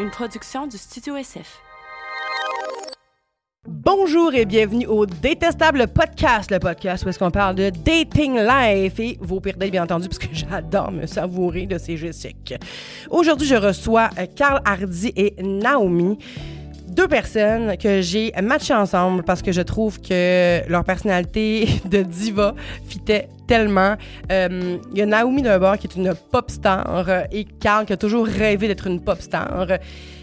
une du Studio SF. Bonjour et bienvenue au Détestable Podcast, le podcast où est-ce qu'on parle de dating life et vos pires dates, bien entendu, parce que j'adore me savourer de ces Jessiques. Aujourd'hui, je reçois euh, Carl Hardy et Naomi deux personnes que j'ai matchées ensemble parce que je trouve que leur personnalité de diva fitait tellement. Euh, Il y a Naomi d'un bord qui est une pop star euh, et Carl qui a toujours rêvé d'être une pop star.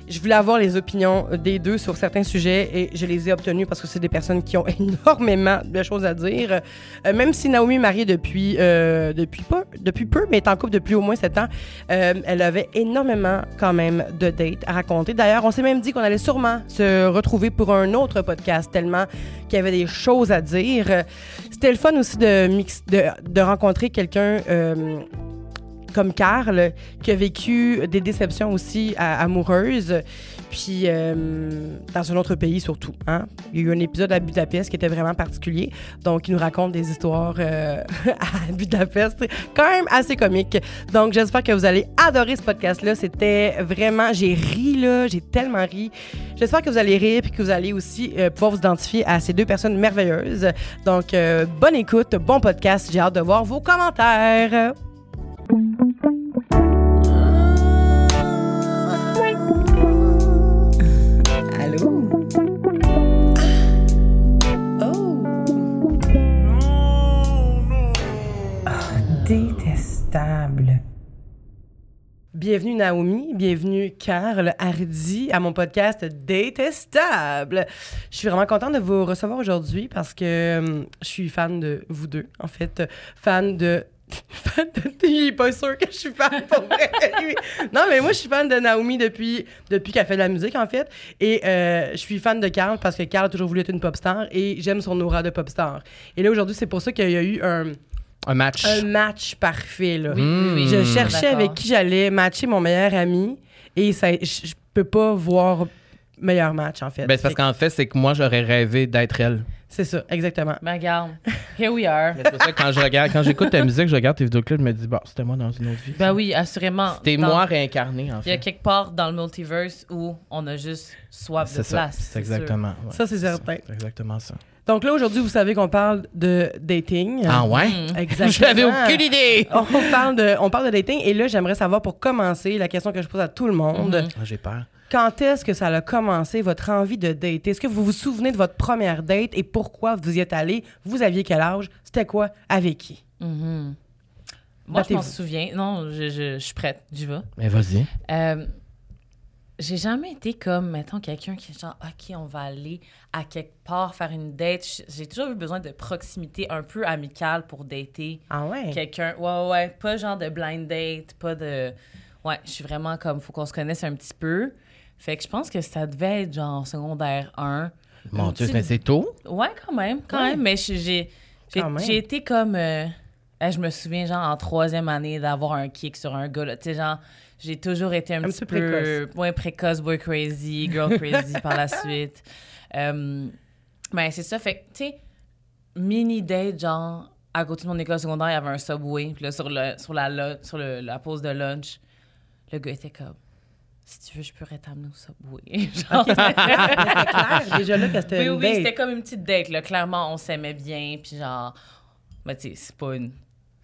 Je voulais avoir les opinions des deux sur certains sujets et je les ai obtenues parce que c'est des personnes qui ont énormément de choses à dire. Euh, même si Naomi est mariée depuis, euh, depuis, peu, depuis peu, mais est en couple depuis au moins sept ans, euh, elle avait énormément quand même de dates à raconter. D'ailleurs, on s'est même dit qu'on allait sûrement se retrouver pour un autre podcast tellement qu'il y avait des choses à dire. C'était le fun aussi de, mix, de, de rencontrer quelqu'un euh, comme Carl, qui a vécu des déceptions aussi à- amoureuses, puis euh, dans un autre pays surtout. Hein? Il y a eu un épisode à Budapest qui était vraiment particulier, donc il nous raconte des histoires euh, à Budapest, quand même assez comiques. Donc j'espère que vous allez adorer ce podcast-là. C'était vraiment, j'ai ri là, j'ai tellement ri. J'espère que vous allez rire puis que vous allez aussi euh, pouvoir vous identifier à ces deux personnes merveilleuses. Donc euh, bonne écoute, bon podcast. J'ai hâte de voir vos commentaires. Allô? Oh! Ah, détestable. Bienvenue Naomi, bienvenue Carl Hardy à mon podcast Détestable. Je suis vraiment contente de vous recevoir aujourd'hui parce que hum, je suis fan de vous deux. En fait, fan de fan de il est pas sûr que je suis fan pour vrai. lui. non, mais moi, je suis fan de Naomi depuis, depuis qu'elle fait de la musique, en fait. Et euh, je suis fan de Carl parce que Carl a toujours voulu être une pop star et j'aime son aura de pop star. Et là, aujourd'hui, c'est pour ça qu'il y a eu un, Un match. un match parfait. Là. Oui, oui, oui. Je cherchais avec qui j'allais matcher mon meilleur ami et ça, je, je peux pas voir meilleur match, en fait. Ben, c'est parce Fait- qu'en fait, c'est que moi, j'aurais rêvé d'être elle. C'est ça, exactement. Ben, regarde. Here we are. Mais C'est pour ça que quand je regarde, quand j'écoute ta musique, je regarde tes vidéoclips, je me dis, bon, c'était moi dans une autre vie. Ben oui, assurément. C'était Dans- moi réincarné, en Il y a fait. quelque part dans le multiverse où on a juste swap de C'est ça. place. C'est exactement. ouais. Ça, c'est certain. C'est exactement ça. Donc là, aujourd'hui, vous savez qu'on parle de dating. Ah ouais? Mm. Exactement. Je n'avais aucune idée! On parle, de, on parle de dating et là, j'aimerais savoir pour commencer la question que je pose à tout le monde. Mhm. Ah, J'ai peur. Quand est-ce que ça a commencé, votre envie de dater? Est-ce que vous vous souvenez de votre première date et pourquoi vous y êtes allé? Vous aviez quel âge? C'était quoi? Avec qui? Mhm. Moi, je m'en souviens. Non, je, je- je suis prête. J'y vais. Mais vas-y. Euh, j'ai jamais été comme, mettons, quelqu'un qui est genre, OK, on va aller à quelque part faire une date. J'ai toujours eu besoin de proximité un peu amicale pour dater Ah ouais? quelqu'un. Ouais, ouais, pas genre de blind date, pas de. Ouais, je suis vraiment comme, faut qu'on se connaisse un petit peu. Fait que je pense que ça devait être genre secondaire 1. Mon Dieu, mais c'est tôt? Ouais, quand même, quand Ouais. même. Mais j'ai j'ai Quand même. j'ai été comme. euh, je me souviens, genre, en troisième année, d'avoir un kick sur un gars. là. Tu sais, genre, j'ai toujours été un, Un petit petit peu peu. Ouais, précoce, boy crazy, girl crazy par la suite. Euh, ben, c'est ça. Fait que, tu sais, mini date, genre, à côté de mon école secondaire, il y avait un subway. Puis là, sur, le, sur, la, sur le- la pause de lunch, le gars était comme. Si tu veux, je pourrais t'amener au subway. Genre, Ok, c'était clair déjà là que c'était oui, une oui, date. c'était comme une petite date, là. Clairement, on s'aimait bien, puis genre... Ben, tu sais, c'est pas une...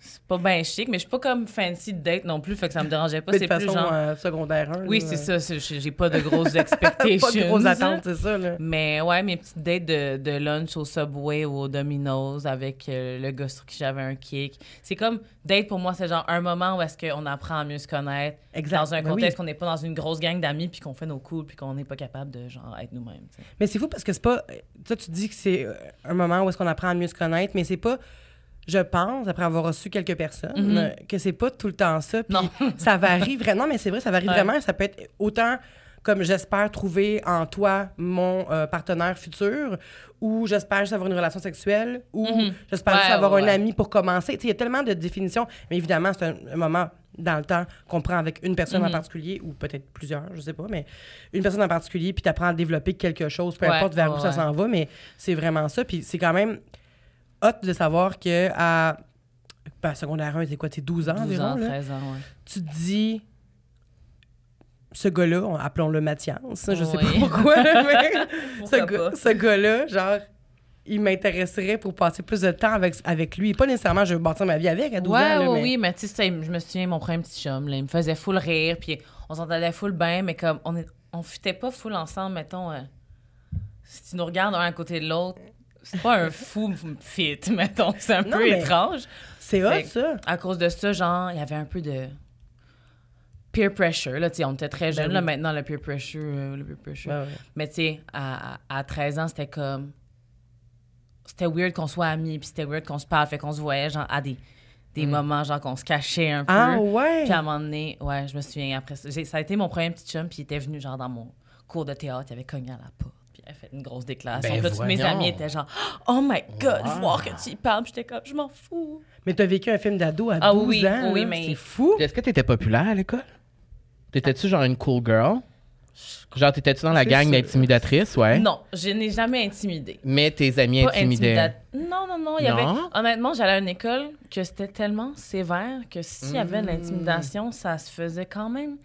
C'est pas bien chic, mais je suis pas comme fancy de date non plus, fait que ça me dérangeait pas. C'est plus genre... euh, secondaire 1. oui, c'est ça. J'ai pas de grosses Pas expectations. de grosses attentes, c'est ça, là. Mais ouais, mes petites dates de, de lunch au Subway ou au Domino's avec euh, le gars sur qui j'avais un kick. C'est comme, date pour moi, c'est genre un moment où est-ce qu'on apprend à mieux se connaître. Exact. Dans un Ben oui. contexte qu'on n'est pas dans une grosse gang d'amis puis qu'on fait nos coups puis qu'on n'est pas capable de genre être nous-mêmes. Mais c'est fou parce que c'est pas. Toi, tu dis que c'est euh, un moment où est-ce qu'on apprend à mieux se connaître, mais c'est pas. Je pense, après avoir reçu quelques personnes, Mhm. euh, que c'est pas tout le temps ça. Puis Non. ça varie vraiment. mais c'est vrai, ça varie Ouais. vraiment. Ça peut être autant comme j'espère trouver en toi mon euh, partenaire futur, ou j'espère juste avoir une relation sexuelle, ou Mhm. j'espère Ouais, juste avoir ouais, un ami pour commencer. Tu sais, Il y a tellement de définitions, mais évidemment, c'est un, un moment dans le temps qu'on prend avec une personne en Mhm. particulier, ou peut-être plusieurs, je sais pas, mais une personne en particulier, puis tu apprends à développer quelque chose, peu importe vers où ça s'en va, mais c'est vraiment ça. Puis c'est quand même hot de savoir que à ben, secondaire 1, c'est quoi, c'est 12 ans 12 environ, ans, là? 13 ans, ouais. tu te dis ce gars-là, on- appelons-le Mathias, je sais pas pourquoi, là, mais ce, Pourquoi gars- pas? ce gars-là, genre, il m'intéresserait pour passer plus de temps avec, avec lui. Pas nécessairement, je veux bâtir ma vie avec à 12 Ouais, ans. là, ouais, mais- oui, mais tu sais, je me souviens, mon premier petit chum, là, il me faisait full rire, puis on s'entendait full bien, mais comme on est, on fitait pas full ensemble, mettons. euh, si tu nous regardes un à côté de l'autre, c'est pas un fou fit, mettons. C'est un Non, peu étrange. C'est hot, ça. À cause de ça, genre, il y avait un peu de peer pressure. Là, on était très jeunes. Ben là, oui. maintenant, le peer pressure, euh, le peer pressure. Ben. Mais tu sais, à, à, à 13 ans, c'était comme. C'était weird qu'on soit amis, puis c'était weird qu'on se parle, fait qu'on se voyait, genre, à des, des moments, genre, qu'on se cachait un peu. Ah ouais? Puis à un moment donné, ouais, je me souviens après ça. Ça a été mon premier petit chum, puis il était venu, genre, dans mon cours de théâtre, il avait cogné à la porte, a fait une grosse déclaration. Ben Puis là, tous mes amis étaient genre, oh my god, Wow. voir que tu y parles, j'étais comme, je m'en fous. Mais t'as vécu un film d'ado à 12 Ah oui, ans. oui, là. mais- C'est fou. Est-ce que t'étais populaire à l'école? T'étais-tu genre une cool girl? Genre, t'étais-tu dans la gang d'intimidatrices, ouais? Non, je n'ai jamais intimidé. Mais tes amis Pas intimidaient. intimidat- Non, non, non. Il y avait... Non? Honnêtement, j'allais à une école que c'était tellement sévère que s'il y avait de Mm. l'intimidation, ça se faisait quand même.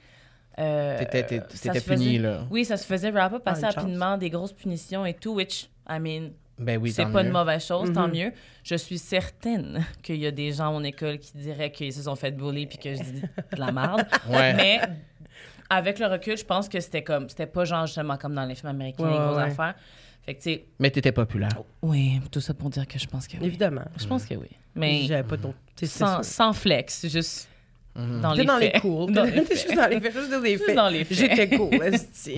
Euh, T'étais- t'étais- ça t'étais se faisait- puni, là. Oui, ça se faisait wrap up assez Ah, chance. rapidement, des grosses punitions et tout, which, I mean, Ben oui, c'est pas mieux. une mauvaise chose, tant Mhm. mieux. Je suis certaine qu'il y a des gens à mon école qui diraient qu'ils se sont fait bully puis que je dis de la merde. Ouais. Mais avec le recul, je pense que c'était comme, c'était pas genre justement comme dans les films américains, Ouais, les grosses ouais. affaires. Fait que, Mais t'étais populaire. oui, tout ça pour dire que je pense que oui. Évidemment. Je pense que oui. Mais J'avais pas ton. sans, sans flex, juste dans les dans les. Dans les T'es faits. juste dans les faits. Juste dans les faits. dans les faits. J'étais cool.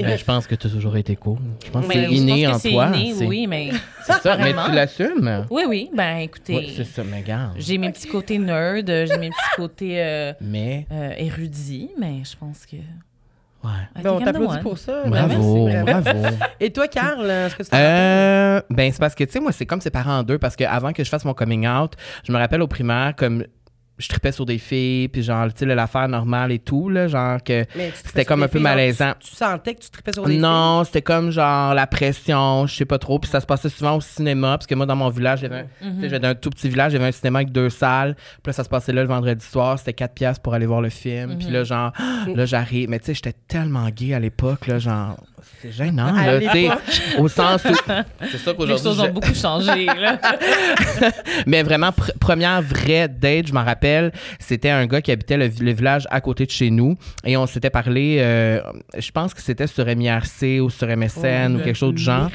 Ben, je pense que t'as toujours été cool. Je pense que c'est inné en toi. inné, c'est- oui, mais... C'est ça, mais tu l'assumes? Oui, oui, ben écoutez, Oui, c'est ça, mais garde. j'ai mes petits côtés nerd, j'ai mes petits côtés euh, Mais, euh, érudits, mais je pense que... ouais. I Ben, on think I'm the t'applaudit pour ça. Bravo, Ben, merci, bravo. Et toi, Carl, est-ce que tu? Euh, ben, c'est parce que, tu sais, moi, c'est comme séparé en deux, parce que avant que je fasse mon coming out, je me rappelle au primaire, comme je tripais sur des filles, puis genre, tu sais, l'affaire normale et tout, là, genre que c'était comme un peu filles, malaisant. Tu, tu sentais que tu tripais sur des Non, c'était comme genre la pression, je sais pas trop. Puis ça se passait souvent au cinéma, parce que moi, dans mon village, j'avais j'avais un tout petit village, j'avais un cinéma avec deux salles. Puis là, ça se passait là le vendredi soir, c'était 4 piastres pour aller voir le film. Puis Mhm. là, genre, là, j'arrive. Mais tu sais, j'étais tellement gay à l'époque, là, genre, c'est gênant, là, tu sais. Au sens où. C'est ça Les choses ont je- beaucoup changé, là. mais vraiment, pr- première vraie date, je m'en rappelle, c'était un gars qui habitait le, vi- le village à côté de chez nous. Et on s'était parlé, euh, je pense que c'était sur MIRC ou sur MSN Oh, ou quelque chose du genre.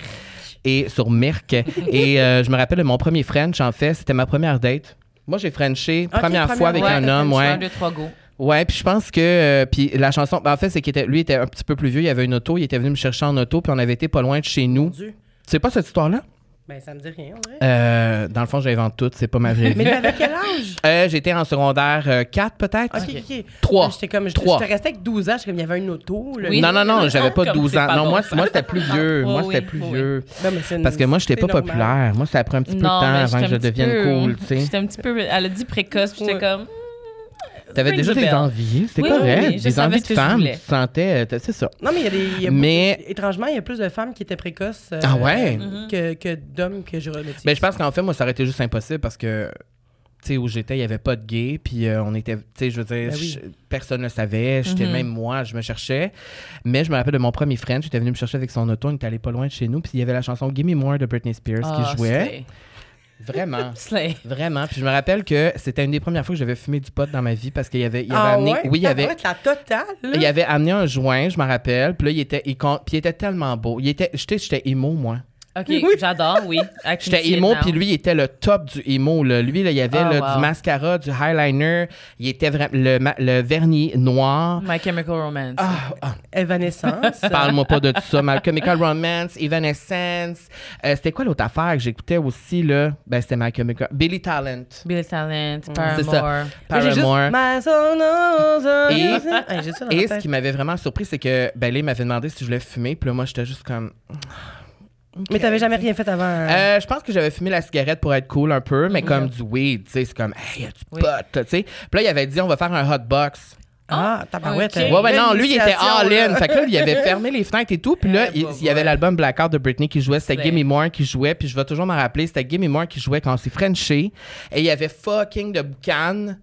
Et sur Mirk. et euh, je me rappelle de mon premier French, en fait, c'était ma première date. Moi, j'ai Frenché, première première fois avec un homme, ouais. Un, deux, trois, go. Ouais, puis je pense que euh, puis la chanson ben, en fait c'est qu'il était lui était un petit peu plus vieux, il avait une auto, il était venu me chercher en auto puis on avait été pas loin de chez nous. Tu sais pas cette histoire là Ben, ça me dit rien, euh, dans le fond, j'invente tout, c'est pas ma vraie Mais vie. t'avais quel âge? Euh, j'étais en secondaire euh, 4 peut-être. Ok, ok, ok. Trois. J'étais comme, j'étais resté avec 12 ans, j'étais comme, il y avait une auto. là. Oui. Non, non, non, j'avais pas Comme 12 c'est ans. pas Non, moi, moi c'était plus vieux. Moi, c'était plus vieux. Non, mais c'est une- Parce que moi, j'étais pas normal. populaire. Moi, ça a pris un petit peu de temps avant que je devienne peu- cool, tu sais. J'étais un petit peu... Elle a dit précoce, puis j'étais comme... T'avais déjà des envies, c'est Oui, correct. oui, des envies de femmes. Tu sentais, euh, c'est ça. Non, mais il y a des. il y a Mais- beaucoup- étrangement, il y a plus de femmes qui étaient précoces euh, Ah ouais? que, que d'hommes que je remettais. Mais je pense qu'en fait, moi, ça aurait été juste impossible parce que, tu sais, où j'étais, il n'y avait pas de gay. Puis euh, on était, tu sais, je veux dire, Ben oui. personne ne savait. J'étais Mhm. même moi, je me cherchais. Mais je me rappelle de mon premier friend, j'étais venu me chercher avec son auto, on était allé pas loin de chez nous. Puis il y avait la chanson Give Me More de Britney Spears Ah, qui jouait. Vraiment. Vraiment. Puis je me rappelle que c'était une des premières fois que j'avais fumé du pot dans ma vie parce qu'il y avait, il avait ah amené. ouais? Oui, il y avait. La totale. là. Il avait amené un joint, je me rappelle. Puis là, il était, il, puis il était tellement beau. Il était, j'étais, j'étais emo, moi. OK, Oui. j'adore, oui. J'étais emo, puis lui, il était le top du emo. Là. Lui, là, il y avait Ah, là, wow. du mascara, du eyeliner. Il était vraiment le, ma- le vernis noir. My Chemical Romance. Ah, ah, Evanescence. Parle-moi pas de tout ça. My Chemical Romance, Evanescence. Euh, c'était quoi l'autre affaire que j'écoutais aussi, là? Ben, c'était My Chemical... Billy Talent. Billy Talent, c'est Paramore. ça. Juste Paramore. Et- Et ce qui m'avait vraiment surpris, c'est que ben, il m'avait demandé si je voulais fumer. Puis là, moi, j'étais juste comme... Mais t'avais jamais rien fait avant. hein? Euh, je pense que j'avais fumé la cigarette pour être cool un peu, mais comme du weed, tu sais, c'est comme, hey, y a du Oui. pot, tu sais. Puis là, il avait dit, on va faire un hot box. ah, tabarouette. ok. hein. Ouais, ouais, non, lui, il était all-in. Fait que là, il avait fermé les fenêtres et tout. Puis là, Eh, il, bah, il y avait l'album Blackout de Britney qui jouait. C'était. Gimme More qui jouait. Puis je vais toujours m'en rappeler, c'était Gimme More qui jouait quand on s'est Frenché. Et il y avait fucking de boucan.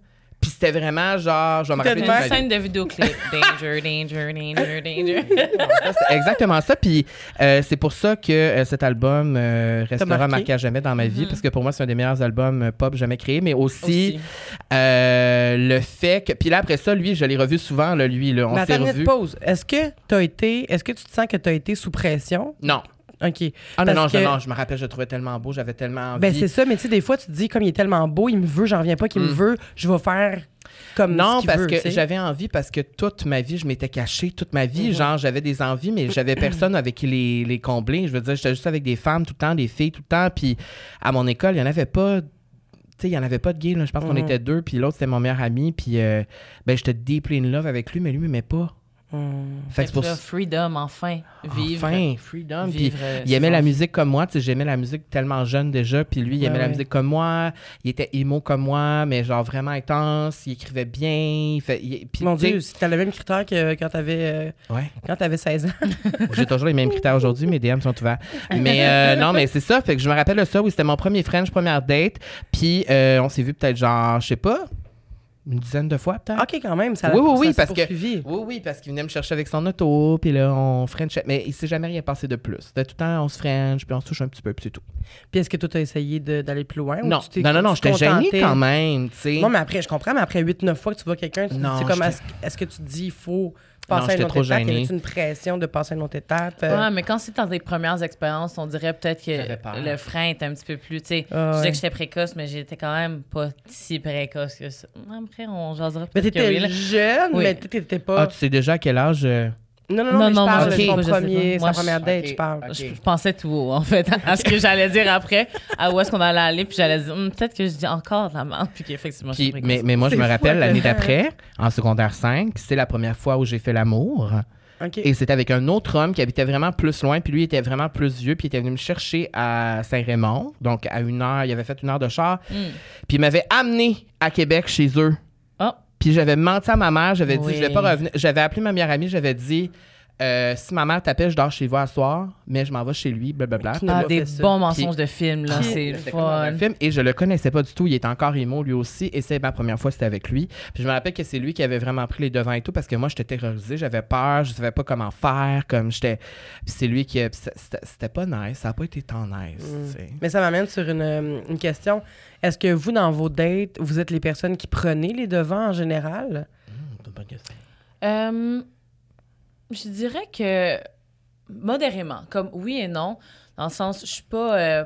Puis c'était vraiment genre, je vais me rappeler une scène de vidéoclip. Danger, danger, danger, danger. C'est exactement ça. Puis euh, c'est pour ça que euh, cet album euh, restera marqué. marqué à jamais dans ma vie, parce que pour moi, c'est un des meilleurs albums pop jamais créés. Mais aussi, Aussi. euh, le fait que. Puis là, après ça, lui, je l'ai revu souvent, là, lui. Là, on s'est revu. pause. Est-ce que t'as été. Est-ce que tu te sens que tu as été sous pression? Non. OK. Ah non, non, je, que- non, je me rappelle, je le trouvais tellement beau, j'avais tellement envie. Ben, c'est ça, mais tu sais, des fois, tu te dis, comme il est tellement beau, il me veut, j'en reviens pas qu'il me veut, je vais faire comme Non, ce parce veut, que j'avais envie, parce que toute ma vie, je m'étais cachée. Toute ma vie, genre, j'avais des envies, mais j'avais personne avec qui les, les combler. Je veux dire, j'étais juste avec des femmes tout le temps, des filles tout le temps. Puis à mon école, il n'y en avait pas. Tu sais, il n'y en avait pas de gay. là. Je pense qu'on Mhm. était deux, puis l'autre, c'était mon meilleur ami. Puis euh, ben, j'étais deeply in love avec lui, mais lui, il m'aimait pas. Hum. Fait que c'est pour là, ça. freedom, enfin. Vivre. Enfin, freedom. Puis vivre, euh, il ses aimait la musique comme moi. Tu sais, j'aimais la musique tellement jeune déjà. Puis lui, il Ouais, aimait la ouais. musique comme moi. Il était emo comme moi, mais genre vraiment intense. Il écrivait bien. Il fait, il- puis, Mon Dieu, t'as le même critère que quand t'avais euh, Ouais. quand t'avais 16 ans. J'ai toujours les mêmes critères aujourd'hui, mes DM sont ouverts. Mais euh, non, mais c'est ça. Fait que je me rappelle de ça. Oui, c'était mon premier French, première date. Puis euh, on s'est vu peut-être genre, je sais pas, une dizaine de fois peut-être? OK, quand même, ça Oui, oui, oui, parce que-. Oui, oui, parce qu'il venait me chercher avec son auto, puis là, on Frenchait. Mais il s'est jamais rien passé de plus. C'était tout le temps, on se French, puis on se touche un petit peu, puis c'est tout. Puis est-ce que toi, t'as essayé de- d'aller plus loin? ou Non, tu non, non, non, tu j'étais gênée quand même, tu sais. Non, mais après, je comprends, mais après 8-9 fois que tu vois quelqu'un, tu c'est comme, est-ce est-ce que tu te dis, il faut Non, passer à j'étais une autre étape? Y avait une pression de passer à une autre étape? Euh, Ouais, mais quand c'est dans tes premières expériences, on dirait peut-être que le frein est un petit peu plus. Tu sais, Ah, je disais que j'étais précoce, mais j'étais quand même pas si précoce que ça. Après, on jasera Mais peut-être que t'étais jeune, Oui. mais t'étais Ah, pas... tu sais déjà à quel âge. euh, Non, non, non, Non, mais je non, parle moi, de son premier, pas. sa Moi, première date, ok. je parle. Ok. Je, je pensais tout haut, en fait, à ce que j'allais dire après, à où est-ce qu'on allait aller, puis j'allais dire, Hum, peut-être que je dis encore de la merde, puis qu'effectivement, je mais, mais moi, je me rappelle l'année d'après, en secondaire 5, c'est la première fois où j'ai fait l'amour. OK. Et c'était avec un autre homme qui habitait vraiment plus loin, puis lui était vraiment plus vieux, puis il était venu me chercher à Saint-Raymond, donc à une heure, il avait fait une heure de char, Hum. puis il m'avait amené à Québec chez eux. Puis j'avais menti à ma mère, j'avais dit, je vais pas revenir. J'avais appelé ma meilleure amie, j'avais dit, euh, si ma mère t'appelle, je dors chez vous à soir, mais je m'en vais chez lui, blablabla. Ah, pas des ça? bons mensonges de film, là, c'est fun. film, et je le connaissais pas du tout. Il était encore émo lui aussi. Et c'est ma première fois, c'était avec lui. Puis je me rappelle que c'est lui qui avait vraiment pris les devants et tout parce que moi, j'étais terrorisée, j'avais peur, je savais pas comment faire. Comme j'étais. Puis c'est lui qui. C'était pas nice. Ça a pas été tant nice. Mm. Mais ça m'amène sur une, euh, une question. Est-ce que vous, dans vos dates, vous êtes les personnes qui prenez les devants en général? C'est une bonne question. Euh, je dirais que modérément, comme oui et non, dans le sens, je suis pas. euh,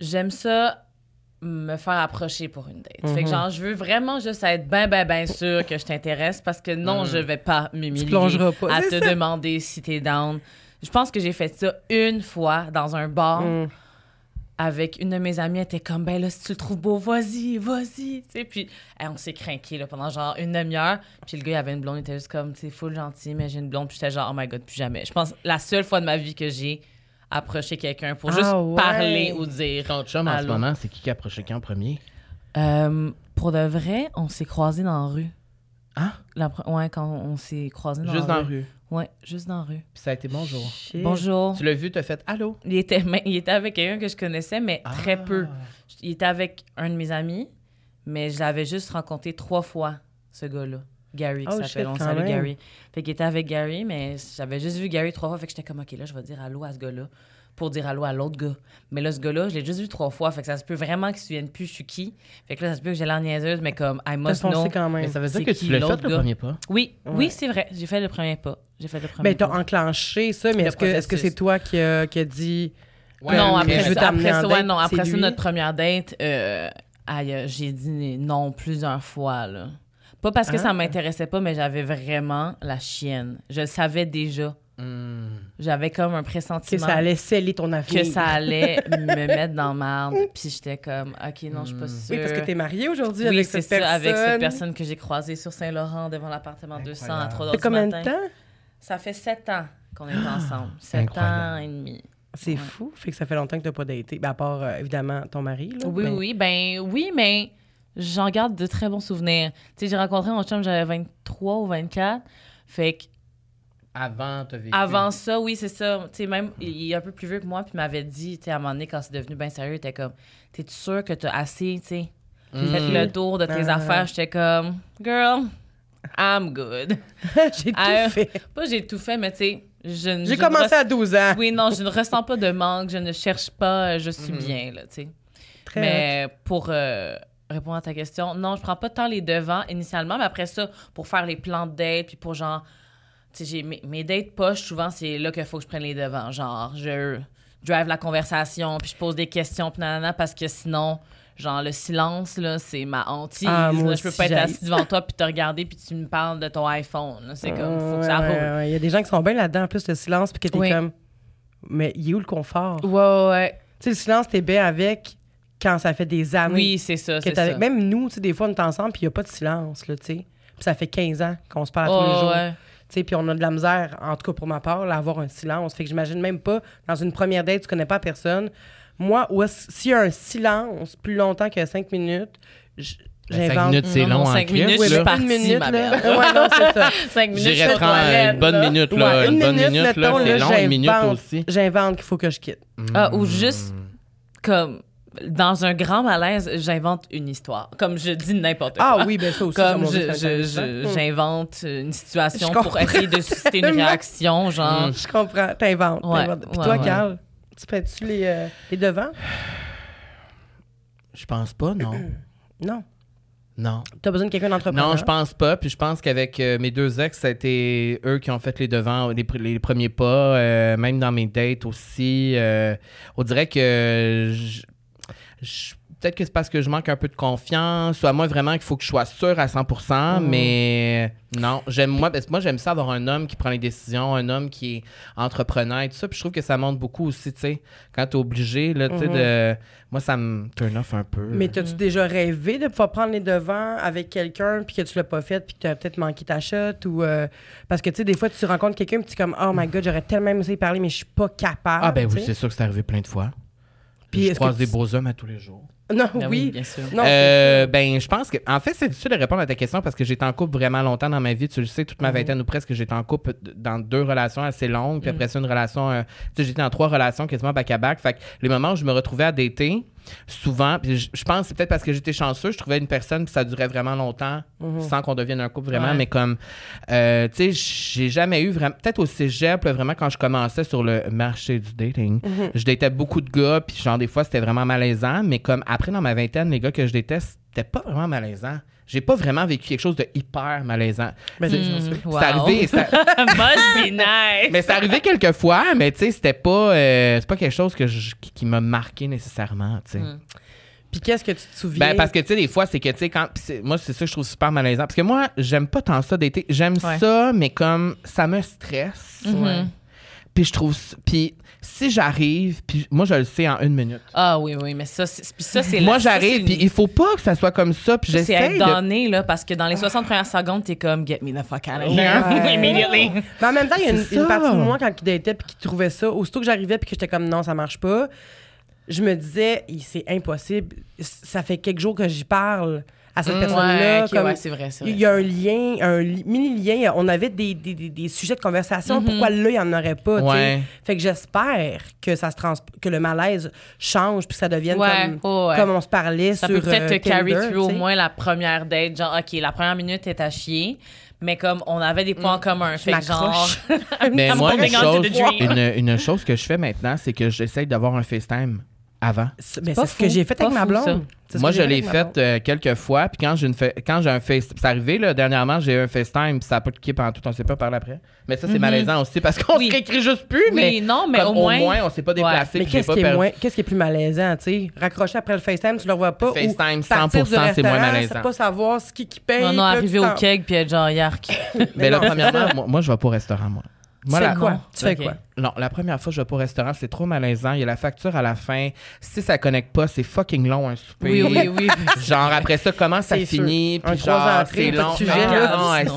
J'aime ça me faire approcher pour une date. Fait que Mhm. genre, je veux vraiment juste être ben, ben, ben sûr que je t'intéresse parce que non, Mhm. je vais pas m'humilier à te ça. demander si t'es down. Je pense que j'ai fait ça une fois dans un bar Mm. Avec une de mes amies, elle était comme, ben là, si tu le trouves beau, vas-y, vas-y. Tu sais, puis hey, on s'est craqué là, pendant genre une demi-heure. Puis le gars, il avait une blonde, il était juste comme, c'est full gentil, mais j'ai une blonde. Puis j'étais genre, oh my god, plus jamais. Je pense la seule fois de ma vie que j'ai approché quelqu'un pour Ah juste ouais. parler ou dire. Ton chum en ce moment, c'est qui qui a approché qui en premier? Euh, pour de vrai, on s'est croisés dans la rue. Ah? La pre- ouais, quand on s'est croisés dans Juste la dans la rue. rue. Ouais, juste dans la rue. Puis ça a été bonjour. Shit. Bonjour. Tu l'as vu, t'as fait allô? Il était, il était avec quelqu'un que je connaissais, mais très Ah. peu. Il était avec un de mes amis, mais je l'avais juste rencontré trois fois, ce gars-là. Gary, qui Oh, s'appelle. On salue. Gary. Fait qu'il était avec Gary, mais j'avais juste vu Gary trois fois. Fait que j'étais comme, OK, là, je vais dire allô à ce gars-là pour dire allô à l'autre gars. Mais là, ce gars-là, je l'ai juste vu trois fois. Fait que ça se peut vraiment qu'il se souvienne plus je suis qui. Fait que là, ça se peut que j'ai l'air niaiseuse, mais comme, I must foncé know. quand Mais ça veut dire que tu l'as fait le gars? premier pas? Oui, Ouais. oui, c'est vrai. J'ai fait le premier pas. J'ai fait le premier Ben, t'as enclenché ça, mais est-ce que est-ce que c'est toi qui a, qui a dit. Ouais, non, mais après, je veux ça, après ça, ouais, non, après ça, notre première date, euh, aïe, euh, j'ai dit non plusieurs fois. Là. Pas parce que Ah. ça m'intéressait pas, mais j'avais vraiment la chienne. Je le savais déjà. Hum. J'avais comme un Que pressentiment ça allait sceller ton avenir. que ça allait me mettre dans merde. Puis j'étais comme, OK, non, je suis pas sûre. Oui, parce que t'es mariée aujourd'hui Oui, avec cette ça, personne. avec cette personne que j'ai croisée sur Saint-Laurent devant l'appartement 200 à 3 Ça heures fait du combien de matin. temps? Ça fait sept ans qu'on est ensemble. Sept incroyable. ans et demi. C'est Ouais. fou. Fait que ça fait longtemps que t'as pas daté. Ben, à part, euh, évidemment, ton mari. Là. Oui, Mais- oui, ben oui, mais j'en garde de très bons souvenirs. Tu sais, j'ai rencontré mon chum, j'avais 23 ou 24. Fait que Avant, t'as vécu. avant ça, oui, c'est ça. Tu sais, même, il est un peu plus vieux que moi, puis il m'avait dit, tu sais, à un moment donné, quand c'est devenu bien sérieux, il était comme, t'es-tu sûr que t'as assez, tu sais, fait le tour de tes Ah. affaires. J'étais comme, girl, I'm good. J'ai tout Ah, fait. Pas j'ai tout fait, mais tu sais, je ne. J'ai ne commencé res- à 12 ans. Oui, non, je ne ressens pas de manque, je ne cherche pas, je suis bien, là, tu sais. Très Mais pour euh, répondre à ta question, non, je prends pas tant les devants initialement, mais après ça, pour faire les plans de date, puis pour genre, j'ai mes, mes dates poches, souvent, c'est là qu'il faut que je prenne les devants. Genre, je drive la conversation, puis je pose des questions, puis nanana, parce que sinon, genre, le silence, là, c'est ma hantise. Ah, là. je peux pas être assis devant toi, puis te regarder, puis tu me parles de ton iPhone. C'est comme, faut que ça roule. ouais, ouais. Il y a des gens qui sont bien là-dedans, en plus, le silence, puis que t'es Oui. comme. Mais il est où le confort? Ouais, ouais, ouais. Tu sais, le silence, t'es bien avec quand ça fait des années. Oui, c'est ça, c'est. Même nous, tu sais, des fois, on est ensemble, puis il n'y a pas de silence, là, tu sais. Puis ça fait 15 ans qu'on se parle à tous les Ouais, jours. Ouais. Tu sais, puis on a de la misère, en tout cas pour ma part, à avoir un silence. Fait que j'imagine même pas, dans une première date, tu connais pas personne. Moi, où est-ce- s'il y a un silence plus longtemps que 5 minutes, Ben, cinq j'invente. minutes, c'est long non, en cinq Christ, minutes, Oui, je là. suis partie, une minute, ma là. belle. ouais, non, c'est ça. Cinq minutes, aux prendre une bonne là. minute, là. Ouais, une bonne minute, là, mettons, c'est long, une minute aussi. J'invente qu'il faut que je quitte. Ah, ou juste comme dans un grand malaise, j'invente une histoire. Comme je dis n'importe quoi. Ah oui, ben ça aussi, Comme j'invente une situation Je pour comprends essayer de susciter une réaction, genre. Je comprends. T'inventes. Ouais. Puis ouais, toi, ouais. Carl, tu prends-tu les, euh, les devants? Je pense pas, non. Non. Non. T'as besoin de quelqu'un d'entrepreneur? Non, je pense pas. Puis je pense qu'avec euh, mes deux ex, ça a été eux qui ont fait les devants, les, pr- les premiers pas, euh, même dans mes dates aussi. euh, on dirait que peut-être que c'est parce que je manque un peu de confiance, ou à moi vraiment qu'il faut que je sois sûr à 100%, Mhm. mais non, j'aime moi, parce que moi j'aime ça avoir un homme qui prend les décisions, un homme qui est entrepreneur et tout ça, puis je trouve que ça montre beaucoup aussi, tu sais, quand t'es obligé là, tu sais, Mhm. de moi ça me turn off un peu. Mais t'as-tu déjà rêvé de pouvoir prendre les devants avec quelqu'un puis que tu l'as pas fait puis que tu as peut-être manqué ta shot ou euh, parce que tu sais des fois tu rencontres quelqu'un puis tu es comme oh my god j'aurais tellement aimé parler mais je suis pas capable. ah ben oui, c'est sûr que c'est arrivé plein de fois. Puis Puis je croise des beaux hommes à tous les jours. Non Ben oui. bien sûr. Non, Euh, ben, je pense que. En fait, c'est difficile de répondre à ta question parce que j'étais en couple vraiment longtemps dans ma vie. Tu le sais, toute ma Mhm. vingtaine ou presque, j'étais en couple dans deux relations assez longues. Mhm. Puis après ça, une relation. euh, tu sais, j'étais dans trois relations quasiment back-à-back. Fait que les moments où je me retrouvais à dater, souvent, puis je, je pense que c'est peut-être parce que j'étais chanceux, je trouvais une personne, puis ça durait vraiment longtemps Mhm. sans qu'on devienne un couple vraiment. Ouais. Mais comme. euh, tu sais, j'ai jamais eu vraiment. Peut-être au cégep, là, vraiment, quand je commençais sur le marché du dating, Mhm. je datais beaucoup de gars, puis genre, des fois, c'était vraiment malaisant. Mais comme après, dans ma vingtaine, les gars que je déteste, c'était pas vraiment malaisant. J'ai pas vraiment vécu quelque chose de hyper malaisant. Ben, c'est- wow. arrivé, c'est- Must be nice. mais c'est arrivé quelques fois, mais tu sais, c'était pas, euh, c'est pas quelque chose que je- qui, qui m'a marqué nécessairement, tu sais. Mm. Puis qu'est-ce que tu te souviens? Ben, parce que, tu sais, des fois, c'est que, tu sais, quand. moi, c'est ça que je trouve super malaisant. Parce que moi, j'aime pas tant ça d'été. J'aime Ouais. ça, mais comme ça me stresse. Mhm. Puis je trouve. Puis si j'arrive, puis moi, je le sais en une minute. Ah oui, oui, mais ça, c'est, ça, c'est Moi, j'arrive, c'est puis il faut pas que ça soit comme ça. Puis c'est j'essaie de. donné, là, parce que dans les 60 premières secondes, t'es comme, get me the fuck out of here. Ouais. Immediately. Mais en même temps, il y a une, C'est partie de moi quand il datait puis qui trouvait ça, aussitôt que j'arrivais puis que j'étais comme non, ça marche pas, je me disais il- c'est impossible. Ça fait quelques jours que j'y parle à cette Mm, personne-là. Ouais, ok, comme- ouais, c'est vrai, c'est vrai. il y a un lien, un li- mini-lien. On avait des, des, des- des sujets de conversation. Mhm. Pourquoi là, il n'y en aurait pas? Ouais. Fait que j'espère que ça se trans que le malaise change puis que ça devienne Ouais, comme, oh, ouais. comme on se parlait Ça sur peut peut-être euh, te carry through au moins la première date. Genre, OK, la première minute est à chier, mais comme on avait des points en commun. Fait que genre. Mais I'm moi, une chose, une, une chose que je fais maintenant, c'est que j'essaie d'avoir un FaceTime avant. C'est pas c'est ce que j'ai fait avec ma blonde. Moi, je l'ai fait euh, quelques fois. Puis quand j'ai une fa- quand j'ai un face, c'est arrivé là, dernièrement, j'ai eu un FaceTime, puis ça n'a pas cliqué pendant tout, on sait pas parler après. Mais ça, c'est Mhm. malaisant aussi parce qu'on Oui. se réécrit juste plus. mais Oui, non, mais comme au moins. on s'est pas déplacé. Mais qu'est-ce pas qui, perdu. moins, qu'est-ce qui est plus malaisant, tu sais? Raccrocher après le FaceTime, tu le vois pas. FaceTime, ou partir 100%, du c'est moins malaisant. pas savoir ce qui, qui paye. Non, non, arriver au keg puis être genre yark. Mais Mais là, premièrement, moi, moi, je vais pas au restaurant, moi. Moi, tu la- fais quoi? Tu fais quoi? Non, la première fois que je vais pas au restaurant, c'est trop malaisant. Il y a la facture à la fin. Si ça connecte pas, c'est fucking long un souper. Oui, oui, oui. Genre après ça, comment ça finit, puis genre c'est long.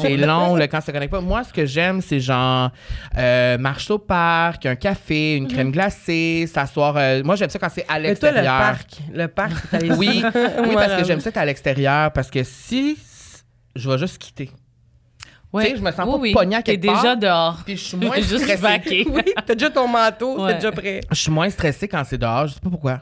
c'est long là, quand ça connecte pas. Moi, ce que j'aime, c'est genre euh, marche au parc, un café, une crème glacée, s'asseoir. euh, moi, j'aime ça quand c'est à Mais toi, le l'extérieur. parc. Le parc, Oui, oui, parce que j'aime ça être à l'extérieur parce que si je vais juste quitter. Ouais. Tu sais, je me sens Oui, pas oui. pogné à T'es quelque part. déjà dehors. Puis je suis moins Juste stressée. Oui, t'as déjà ton manteau, Ouais. t'es déjà prêt. Je suis moins stressée quand c'est dehors, je sais pas pourquoi.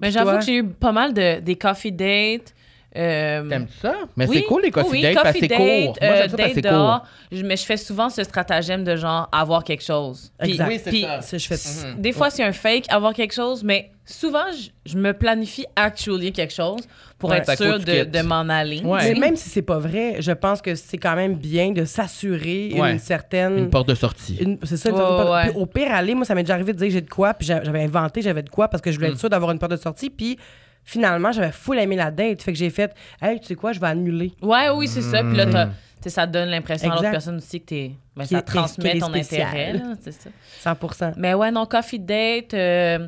Mais j'avoue toi? que j'ai eu pas mal de des coffee dates Euh, T'aimes ça? Mais oui, c'est cool les coffee oui, dates parce que coffee c'est court. date, Moi, euh, j'aime ça parce que date c'est dehors. court. Je- mais je fais souvent ce stratagème de genre avoir quelque chose. Puis- Exact. Oui, c'est puis ça. Ça, je fais Des fois, c'est un fake, avoir quelque chose, mais souvent, je, je me planifie actually quelque chose pour Ouais, être sûr de, m'en aller. Ouais. Mais même si c'est pas vrai, je pense que c'est quand même bien de s'assurer Ouais. une certaine. Une porte de sortie. une- c'est ça, porte- ouais. Puis au pire, aller, moi, ça m'est déjà arrivé de dire j'ai de quoi, puis j'a- j'avais inventé, j'avais de quoi, parce que je voulais Mm. être sûre d'avoir une porte de sortie, puis finalement, j'avais full aimé la date. Fait que j'ai fait, hey, tu sais quoi, je vais annuler. Ouais, oui, c'est ça. Puis là, t'as- Mm. tu sais, ça donne l'impression à l'autre personne aussi que t'es. Ben, Qui ça transmet ton intérêt, là, c'est ça. 100 Mais ouais, non, coffee date. euh,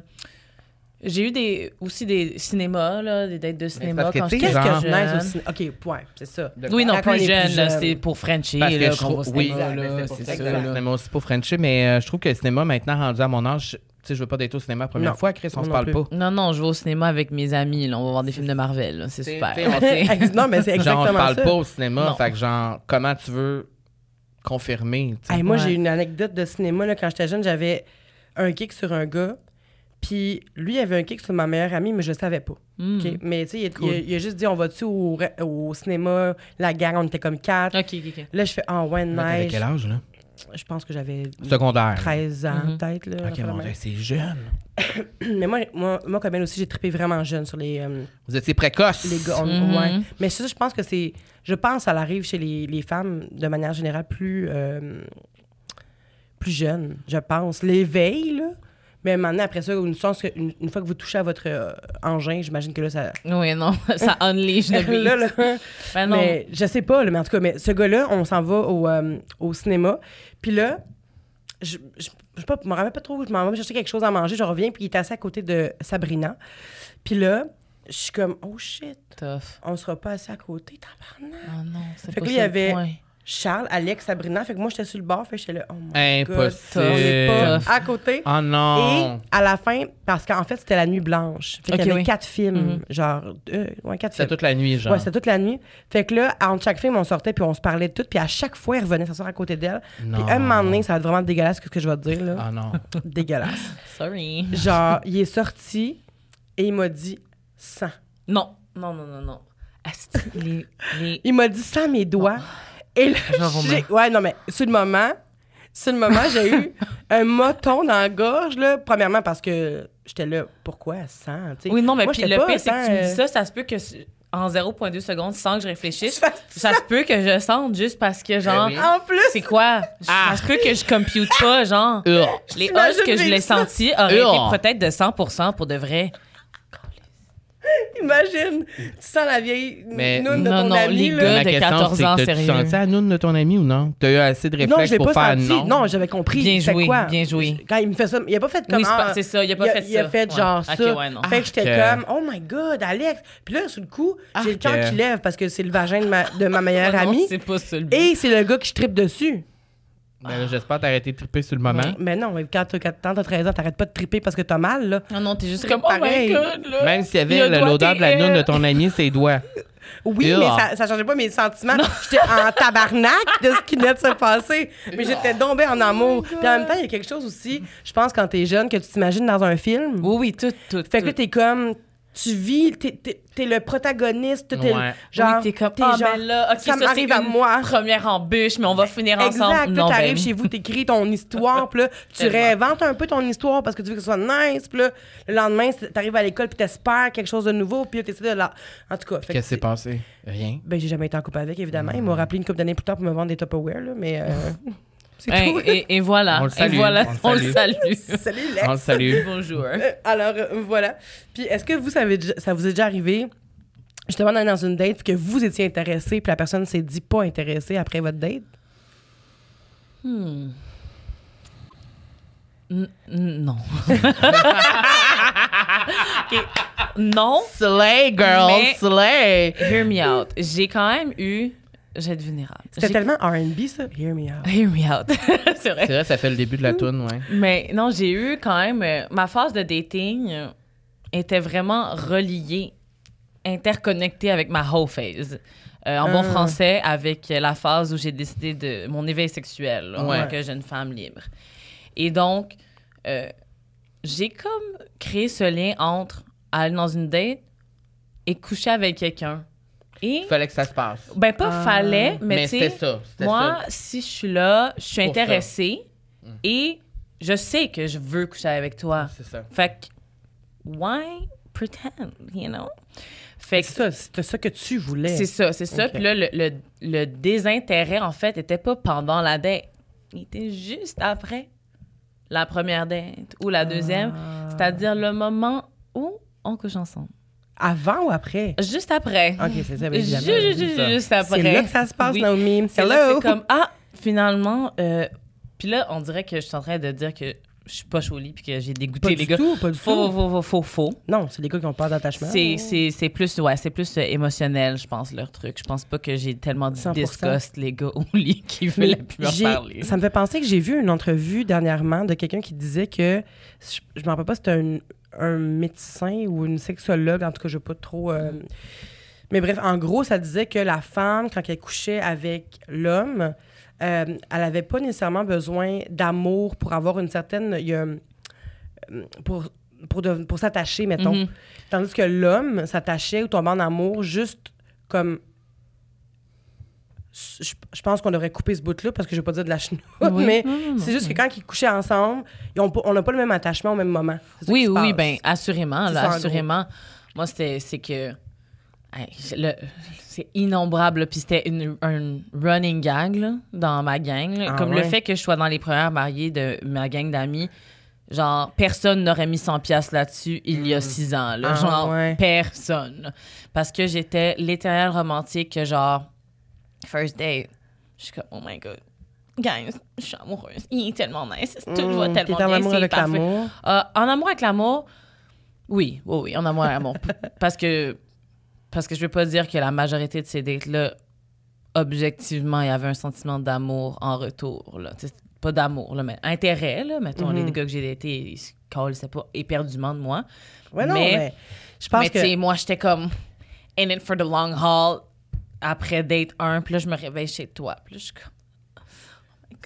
j'ai eu des, aussi des cinémas, là, des dates de cinéma quand j'étais Qu'est-ce que je nice OK, point, c'est ça. Oui, non, on plus jeune, plus jeune. c'est pour Frenchie, Parce que là, je qu'on va au trouve- oui, cinéma, là, c'est ça, là. aussi pour Frencher, mais euh, je trouve que le cinéma, maintenant, rendu à mon âge, tu sais, je veux pas d'être au cinéma la première Non. fois, Chris, on Moi se parle plus. pas. Non, non, je vais au cinéma avec mes amis, là, on va voir des films de Marvel, là, c'est super. on- non, mais c'est Genre, on exactement se parle ça. pas au cinéma, Non. fait que genre, comment tu veux confirmer. Hey, moi, Ouais. j'ai une anecdote de cinéma. Là, quand j'étais jeune, j'avais un kick sur un gars. Puis lui, il avait un kick sur ma meilleure amie, mais je le savais pas. Hmm. Mais tu sais, il, Cool. il a- il a juste dit on va-tu au, cinéma, la gang, on était comme quatre. Ok, ok, ok. Là, je fais ah ouais, Mais t'avais quel âge, là? Je pense que j'avais Secondaire. 13 ans, Mhm. peut-être. Là, Ok, mon c'est jeune. Mais moi, moi, moi, comme elle aussi, j'ai trippé vraiment jeune sur les, euh, Vous étiez précoce. les gars. on- Mhm. ouais. Mais ça, je pense que c'est. Je pense que ça arrive chez les, les femmes de manière générale plus. euh, plus jeunes, je pense. L'éveil, là. Mais à un moment donné, après ça, une, chance que- une, une fois que vous touchez à votre euh, engin, j'imagine que là, ça. Oui, non, ça unleash beast. là, là. Ben non. Mais je sais pas, là, mais en tout cas, mais ce gars-là, on s'en va au, euh, au cinéma. Puis là, je, je, je sais pas, je me rappelle pas trop, je m'en vais chercher quelque chose à manger, je reviens, puis il est assis à côté de Sabrina. Puis là, je suis comme, oh shit, Tough. on sera pas assis à côté, tabarnak. Oh non, c'est Fait pas que là, il y le avait- point. Charles, Alex, Sabrina. Fait que moi, j'étais sur le bord, fait que j'étais là, oh my God, Impossible. on est pas à côté. Oh non. Et à la fin, parce qu'en fait, c'était la nuit blanche. Fait qu'il Ok, y avait oui. quatre films, Mhm. genre, euh, ouais, quatre C'était films. toute la nuit, genre. Ouais, c'était toute la nuit. Fait que là, entre chaque film, on sortait puis on se parlait de tout. Puis à chaque fois, il revenait s'asseoir à côté d'elle. Puis Non. un moment donné, ça va être vraiment dégueulasse ce que je vais te dire, là. Ah non. Dégueulasse. Sorry. Genre, il est sorti et il m'a dit 100. Non, non, non, non, non. Asti, les, les... Il m'a dit 100 mes doigts. Et là, j'ai... Ouais, non, mais sur le moment, sur le moment, j'ai eu un moton dans la gorge, là. Premièrement, parce que j'étais là, pourquoi 100? tu sais? Oui, non, mais Moi, puis le pire, c'est que tu me dis euh, ça, ça se peut que en 0,2 secondes, sans que je réfléchisse, Ça- se peut que je sente juste parce que, genre, Ben oui. En plus, c'est quoi? Ça se peut que je compute pas, genre. Les hausses que je l'ai senti auraient été peut-être de 100% pour de vrai. imagine, tu sens la vieille Mais- noune de Non, ton non, ami, les là. gars Ma de question, 14 c'est ans, que t'as-tu sérieux. senti la noune de ton ami ou non? T'as eu assez de Non, réflexes je l'ai pour pas faire senti. non? j'avais compris. Bien C'était joué, quoi? bien joué. Quand il me fait ça, il a pas fait comme Oui, c'est pas- ah, c'est ça, il a pas il fait Il a ça. fait Ouais. genre Ok, ça. ouais, non. Fait que j'étais comme, oh my god, Alex. Puis là, sur le coup, j'ai le Arc. cœur qui lève parce que c'est le vagin de ma, de ma meilleure Ah non, amie. C'est pas ça le but. Et c'est le gars qui je tripe dessus. Ben là, J'espère t'arrêter de triper sur le moment. Mais non, mais quand t'as quand t'as 13 ans, t'arrêtes pas de triper parce que t'as mal, là. Non, non, t'es juste comme, oh pareil. my god, là. Même s'il y avait l'odeur de la noune de ton ami, ses doigts. Oui, Ugh. mais ça, ça changeait pas mes sentiments. J'étais en tabarnak de ce qui venait de se passer. Mais j'étais tombée en amour. Puis en même temps, il y a quelque chose aussi, je pense, quand t'es jeune, que tu t'imagines dans un film. Oui, oui, tout, tout. Fait que là, t'es comme. Tu vis, t'es, t'es- t'es le protagoniste, t'es Ouais. genre. oui, t'es comme, t'es ah, genre, ben là, ok, ça ça, m'arrive à moi. première embûche, mais on va finir ensemble. Exact. T'arrives ben, chez vous, t'écris ton histoire, puis là, tu Tellement. réinventes un peu ton histoire parce que tu veux que ce soit nice, puis là, le lendemain, t'arrives à l'école, puis t'espères quelque chose de nouveau, puis là, t'essaies de la. En tout cas, Qu'est-ce qui s'est c'est- passé? Rien. Ben, j'ai jamais été en couple avec, évidemment. Il m'a rappelé une couple d'années plus tard pour me vendre des Tupperware, là, mais. euh, tout. et, et voilà. On le salue, Et voilà, on on le le salue. salue. Salut, Lex. On le salue. Bonjour. Euh, alors, euh, voilà. Puis, est-ce que vous, ça, avez déjà- ça vous est déjà arrivé, justement, d'aller dans une date, puis que vous étiez intéressé, puis la personne s'est dit pas intéressée après votre date? Hmm. N- non. Non. Slay, girl, Mais- slay! Hear me out. J'ai quand même eu. Être vulnérable. C'était tellement R&B, ça. Hear me out. Hear me out. C'est vrai. C'est vrai, ça fait le début de la toune, ouais. Mais non, j'ai eu quand même. euh, ma phase de dating euh, était vraiment reliée, interconnectée avec ma whole phase. Euh, en bon Ah. français, avec la phase où j'ai décidé de mon éveil sexuel là, en Ouais. tant que jeune femme libre. Et donc, euh, j'ai comme créé ce lien entre aller dans une date et coucher avec quelqu'un Et, Fallait que ça se passe. ben, pas Ah. fallait, mais, Mais c'était ça. Moi, ça. si je suis là, je suis ça. intéressée et je sais que je veux coucher avec toi. C'est ça. Fait que, why pretend, you know? Fait que C'est ça, c'était ça que tu voulais. c'est ça, c'est ça. Puis là, le, le, le désintérêt, en fait, était pas pendant la date. Il était juste après la première date ou la deuxième. Ah. C'est-à-dire le moment où on couche ensemble. Avant ou après? Juste après. Ok, c'est ça, Juste, après. C'est là que ça se passe, Oui. Naomi. C'est comme, ah, finalement, euh, puis là, on dirait que je suis en train de dire que je suis pas cholie puis que j'ai dégoûté Pas les du gars. tout, pas du Faux, tout. faux, faux, faux, faux. Non, c'est les gars qui ont peur d'attachement. C'est, c'est, c'est plus, ouais, c'est plus euh, émotionnel, je pense, leur truc. Je pense pas que j'ai tellement de 100%. disgust, les gars, au lit, qui veulent plus parler. Ça me fait penser que j'ai vu une entrevue dernièrement de quelqu'un qui disait que, je, je me rappelle pas si c'était un, un médecin ou une sexologue, en tout cas, je veux pas trop... euh, mais bref, en gros, ça disait que la femme, quand elle couchait avec l'homme, euh, elle avait pas nécessairement besoin d'amour pour avoir une certaine... il y a, euh, pour pour, de- pour s'attacher, mettons. Mhm. Tandis que l'homme s'attachait ou tombait en amour juste comme. Je, je pense qu'on devrait couper ce bout-là parce que je vais pas dire de la chenoute, Oui. mais c'est juste que quand ils couchaient ensemble, ils ont on n'a pas le même attachement au même moment. Oui, oui, ben assurément, là, assurément. Moi, c'était, c'est que, c'est innombrable, puis c'était un running gag là, dans ma gang. Ah comme ouais? le fait que je sois dans les premières mariées de ma gang d'amis. Genre, personne n'aurait mis 100 pièces là-dessus il y a six ans. Là. Ah genre, ouais. personne. Parce que j'étais l'éternel romantique que genre, first date, je suis comme, oh my God. Guys, je suis amoureuse. Il est tellement nice. Tout va Mmh, tellement t'es en bien. amour avec l'amour? Euh, en amour avec l'amour, oui, oui, oui, en amour avec l'amour. Parce que parce que je veux pas dire que la majorité de ces dates-là, objectivement, il y avait un sentiment d'amour en retour. Là. Pas d'amour, là, mais intérêt, là. Mettons, Mhm. les gars que j'ai datés, ils se c'est pas éperdument de moi. Ouais, non, Mais- mais, je pense mais que. moi, j'étais comme in it for the long haul après date 1, puis là, je me réveille chez toi. Puis là, je suis comme.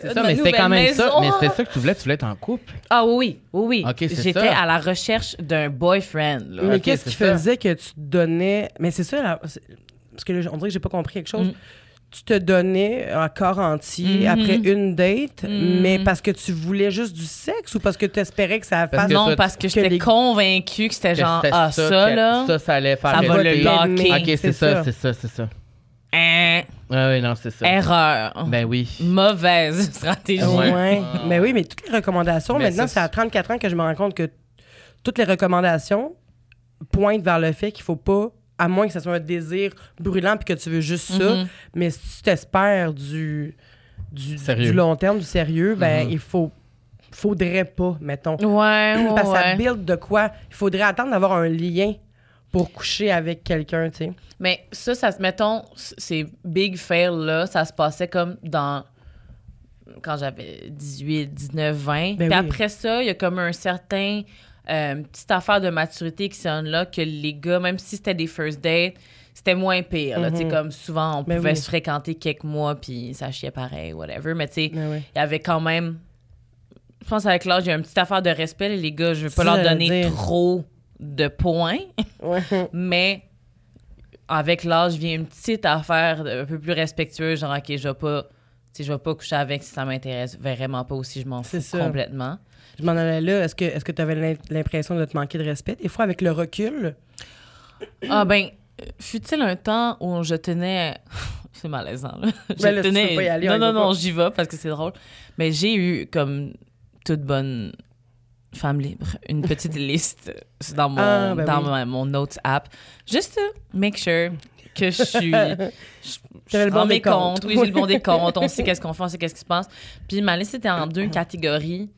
Oh C'est ça, ma mais c'était quand même ça. Mais c'était ça que tu voulais. Tu voulais être en couple. Ah oui, oui, oui. J'étais ça. à la recherche d'un boyfriend. Là. mais qu'est-ce qui ça. faisait que tu te donnais. Mais c'est ça, là, parce que là, on dirait que j'ai pas compris quelque chose. Mm. Tu te donnais un corps entier Mhm. après une date, Mhm. mais parce que tu voulais juste du sexe ou parce que tu espérais que ça Parce fasse. que non, parce que que j'étais les- convaincue que c'était genre, ah, ça, que- là, Ça, ça allait faire ça va le locker. Ok, c'est ça, ça. c'est ça, c'est ça. Hein, Ouais, ouais, non, c'est ça. erreur. Ben oui. Mauvaise stratégie. Ouais. Ouais. Mais oui, mais toutes les recommandations, Mais maintenant, ça, c'est à 34 ans que je me rends compte que toutes les recommandations pointent vers le fait qu'il faut pas, à moins que ce soit un désir brûlant puis que tu veux juste ça, Mhm. mais si tu t'espères du, du, Sérieux. du long terme, du sérieux, ben Mhm. il faut faudrait pas, mettons. Ouais, ouais, Parce que ça build de quoi? Il faudrait attendre d'avoir un lien pour coucher avec quelqu'un, tu sais. Mais ça, ça se mettons, ces big fails là, ça se passait comme dans quand j'avais 18, 19, 20. Ben Puis oui. après ça, il y a comme un certain euh, petite affaire de maturité qui sonne là que les gars, même si c'était des first dates, c'était moins pire. là. Tu sais, Mhm. comme souvent, on Ben pouvait oui. se fréquenter quelques mois puis ça chiait pareil, whatever. Mais tu sais, Ben oui. il y avait quand même. Je pense avec l'âge, il y a une petite affaire de respect. Les gars, je veux pas Ça, leur donner trop de points, Ouais. mais avec l'âge vient une petite affaire un peu plus respectueuse, genre, OK, je vais pas. Je vais pas coucher avec si ça m'intéresse vraiment pas ou si je m'en fous ça. complètement. Je m'en allais là. Est-ce que tu avais l'impression de te manquer de respect? Des fois, avec le recul, Ah ben, fut-il un temps où je tenais... c'est malaisant, là. Je Ben là, si tu tenais... pas y aller, on non, non, non, j'y vais parce que c'est drôle. Mais j'ai eu, comme toute bonne femme libre, une petite liste dans mon, Ah, ben dans oui. ma- mon Notes app. Juste to make sure que je suis... je, le je bon rends mes décompte. comptes. Oui, j'ai le bon décompte. On sait qu'est-ce qu'on fait, on sait qu'est-ce qui se passe. Puis ma liste était en deux catégories.